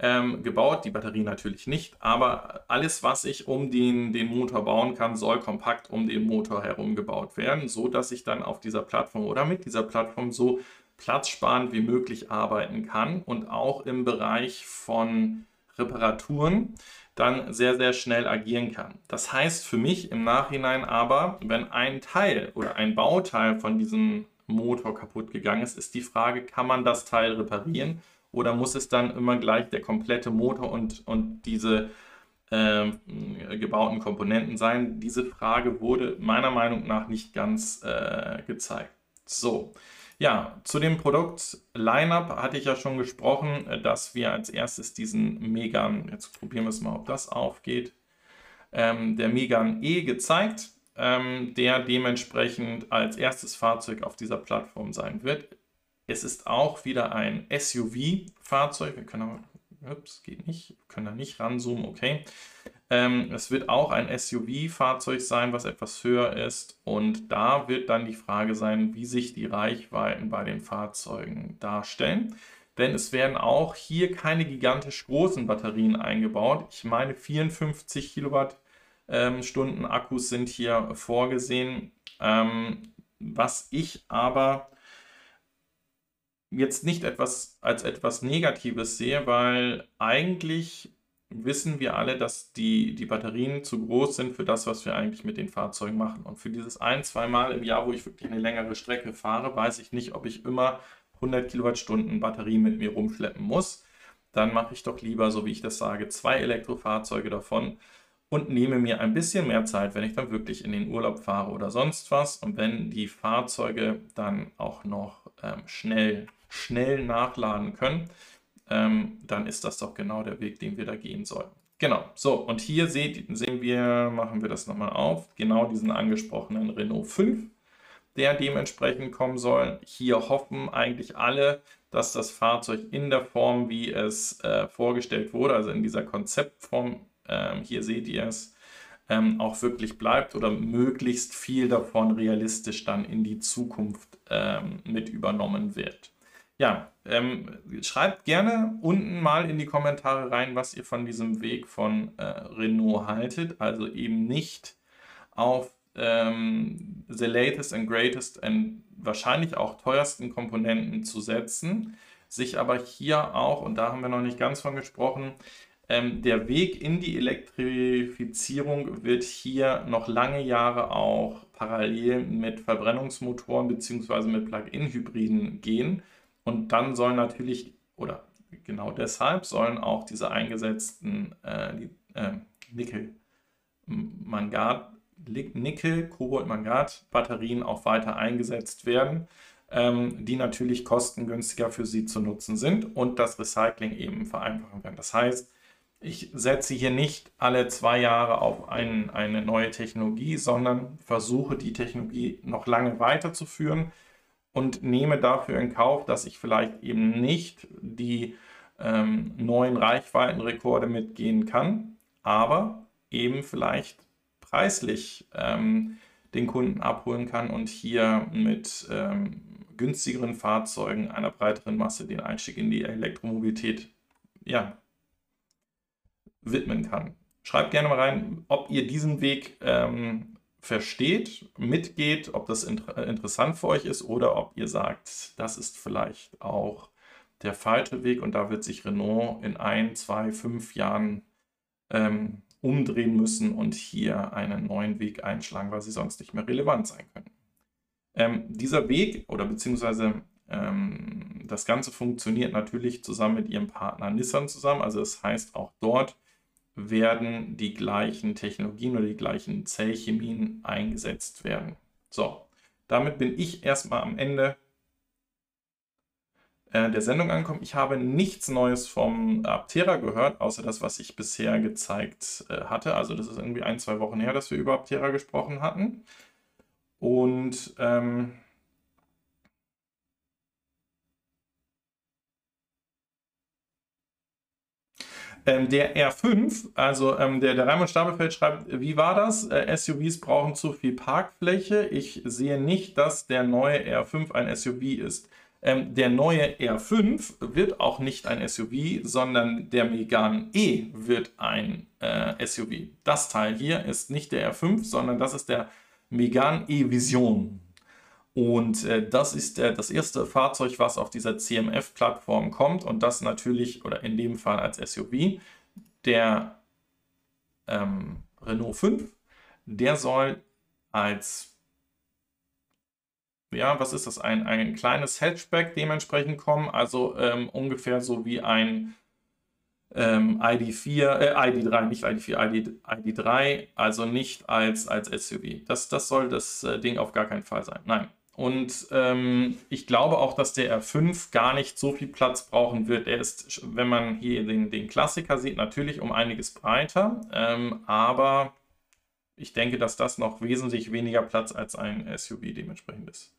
ähm, gebaut, die Batterie natürlich nicht, aber alles, was ich um den, den Motor bauen kann, soll kompakt um den Motor herum gebaut werden, so dass ich dann auf dieser Plattform oder mit dieser Plattform so platzsparend wie möglich arbeiten kann und auch im Bereich von Reparaturen dann sehr, sehr schnell agieren kann. Das heißt für mich im Nachhinein aber, wenn ein Teil oder ein Bauteil von diesem Motor kaputt gegangen ist, ist die Frage, kann man das Teil reparieren oder muss es dann immer gleich der komplette Motor und, und diese äh, gebauten Komponenten sein? Diese Frage wurde meiner Meinung nach nicht ganz äh, gezeigt. So, ja, zu dem Produkt Lineup hatte ich ja schon gesprochen, äh, dass wir als erstes diesen Megan, jetzt probieren wir es mal, ob das aufgeht, ähm, der Megan E gezeigt, ähm, der dementsprechend als erstes Fahrzeug auf dieser Plattform sein wird. Es ist auch wieder ein SUV-Fahrzeug. Wir können aber, ups, geht nicht, wir können da nicht ranzoomen, okay. Ähm, es wird auch ein SUV-Fahrzeug sein, was etwas höher ist. Und da wird dann die Frage sein, wie sich die Reichweiten bei den Fahrzeugen darstellen. Denn es werden auch hier keine gigantisch großen Batterien eingebaut. Ich meine, 54 Kilowattstunden Akkus sind hier vorgesehen. Ähm, was ich aber jetzt nicht etwas als etwas Negatives sehe, weil eigentlich wissen wir alle, dass die, die Batterien zu groß sind für das, was wir eigentlich mit den Fahrzeugen machen. Und für dieses ein, zwei Mal im Jahr, wo ich wirklich eine längere Strecke fahre, weiß ich nicht, ob ich immer 100 Kilowattstunden Batterie mit mir rumschleppen muss. Dann mache ich doch lieber, so wie ich das sage, zwei Elektrofahrzeuge davon und nehme mir ein bisschen mehr Zeit, wenn ich dann wirklich in den Urlaub fahre oder sonst was. Und wenn die Fahrzeuge dann auch noch ähm, schnell, schnell nachladen können, ähm, dann ist das doch genau der Weg, den wir da gehen sollen. Genau, so und hier seht, sehen wir, machen wir das nochmal auf, genau diesen angesprochenen Renault 5, der dementsprechend kommen soll. Hier hoffen eigentlich alle, dass das Fahrzeug in der Form, wie es äh, vorgestellt wurde, also in dieser Konzeptform, ähm, hier seht ihr es, ähm, auch wirklich bleibt oder möglichst viel davon realistisch dann in die Zukunft ähm, mit übernommen wird. Ja, ähm, schreibt gerne unten mal in die Kommentare rein, was ihr von diesem Weg von äh, Renault haltet. Also eben nicht auf ähm, the latest and greatest and wahrscheinlich auch teuersten Komponenten zu setzen, sich aber hier auch, und da haben wir noch nicht ganz von gesprochen, ähm, der Weg in die Elektrifizierung wird hier noch lange Jahre auch parallel mit Verbrennungsmotoren bzw. mit Plug-in-Hybriden gehen. Und dann sollen natürlich, oder genau deshalb sollen auch diese eingesetzten äh, die, äh, Nickel, Mangat, Nickel, Kobalt, Mangat Batterien auch weiter eingesetzt werden, ähm, die natürlich kostengünstiger für sie zu nutzen sind und das Recycling eben vereinfachen werden. Das heißt, ich setze hier nicht alle zwei Jahre auf ein, eine neue Technologie, sondern versuche die Technologie noch lange weiterzuführen, und nehme dafür in Kauf, dass ich vielleicht eben nicht die ähm, neuen Reichweitenrekorde mitgehen kann, aber eben vielleicht preislich ähm, den Kunden abholen kann und hier mit ähm, günstigeren Fahrzeugen einer breiteren Masse den Einstieg in die Elektromobilität ja, widmen kann. Schreibt gerne mal rein, ob ihr diesen Weg ähm, versteht, mitgeht, ob das inter äh, interessant für euch ist oder ob ihr sagt, das ist vielleicht auch der falsche Weg und da wird sich Renault in ein, zwei, fünf Jahren ähm, umdrehen müssen und hier einen neuen Weg einschlagen, weil sie sonst nicht mehr relevant sein können. Ähm, dieser Weg oder beziehungsweise ähm, das Ganze funktioniert natürlich zusammen mit ihrem Partner Nissan zusammen. Also das heißt auch dort werden die gleichen Technologien oder die gleichen Zellchemien eingesetzt werden. So, damit bin ich erstmal am Ende äh, der Sendung angekommen. Ich habe nichts Neues vom Aptera gehört, außer das, was ich bisher gezeigt äh, hatte. Also das ist irgendwie ein, zwei Wochen her, dass wir über Aptera gesprochen hatten. Und ähm, Ähm, der R5, also ähm, der, der Raimund Stapelfeld schreibt, wie war das? Äh, SUVs brauchen zu viel Parkfläche. Ich sehe nicht, dass der neue R5 ein SUV ist. Ähm, der neue R5 wird auch nicht ein SUV, sondern der Megane E wird ein äh, SUV. Das Teil hier ist nicht der R5, sondern das ist der Megane E Vision. Und äh, das ist äh, das erste Fahrzeug, was auf dieser CMF-Plattform kommt und das natürlich, oder in dem Fall als SUV, der ähm, Renault 5, der soll als ja, was ist das? Ein, ein kleines Hatchback dementsprechend kommen, also ähm, ungefähr so wie ein ähm, ID4, äh, ID3, nicht ID4, ID, ID3, also nicht als, als SUV. Das, das soll das äh, Ding auf gar keinen Fall sein. Nein. Und ähm, ich glaube auch, dass der R5 gar nicht so viel Platz brauchen wird. Er ist, wenn man hier den, den Klassiker sieht, natürlich um einiges breiter, ähm, aber ich denke, dass das noch wesentlich weniger Platz als ein SUV dementsprechend ist.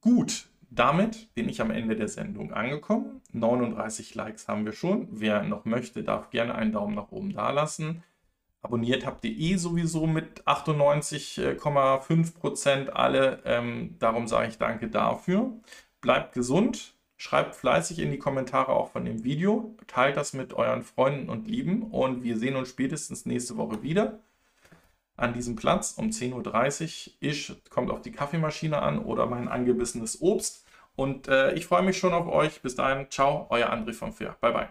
Gut, damit bin ich am Ende der Sendung angekommen. 39 Likes haben wir schon. Wer noch möchte, darf gerne einen Daumen nach oben da lassen. Abonniert habt ihr eh sowieso mit 98,5% alle. Ähm, darum sage ich danke dafür. Bleibt gesund. Schreibt fleißig in die Kommentare auch von dem Video. Teilt das mit euren Freunden und Lieben. Und wir sehen uns spätestens nächste Woche wieder an diesem Platz um 10.30 Uhr ish, kommt auf die Kaffeemaschine an oder mein angebissenes Obst. Und äh, ich freue mich schon auf euch. Bis dahin, ciao, euer André von Fair. Bye, bye.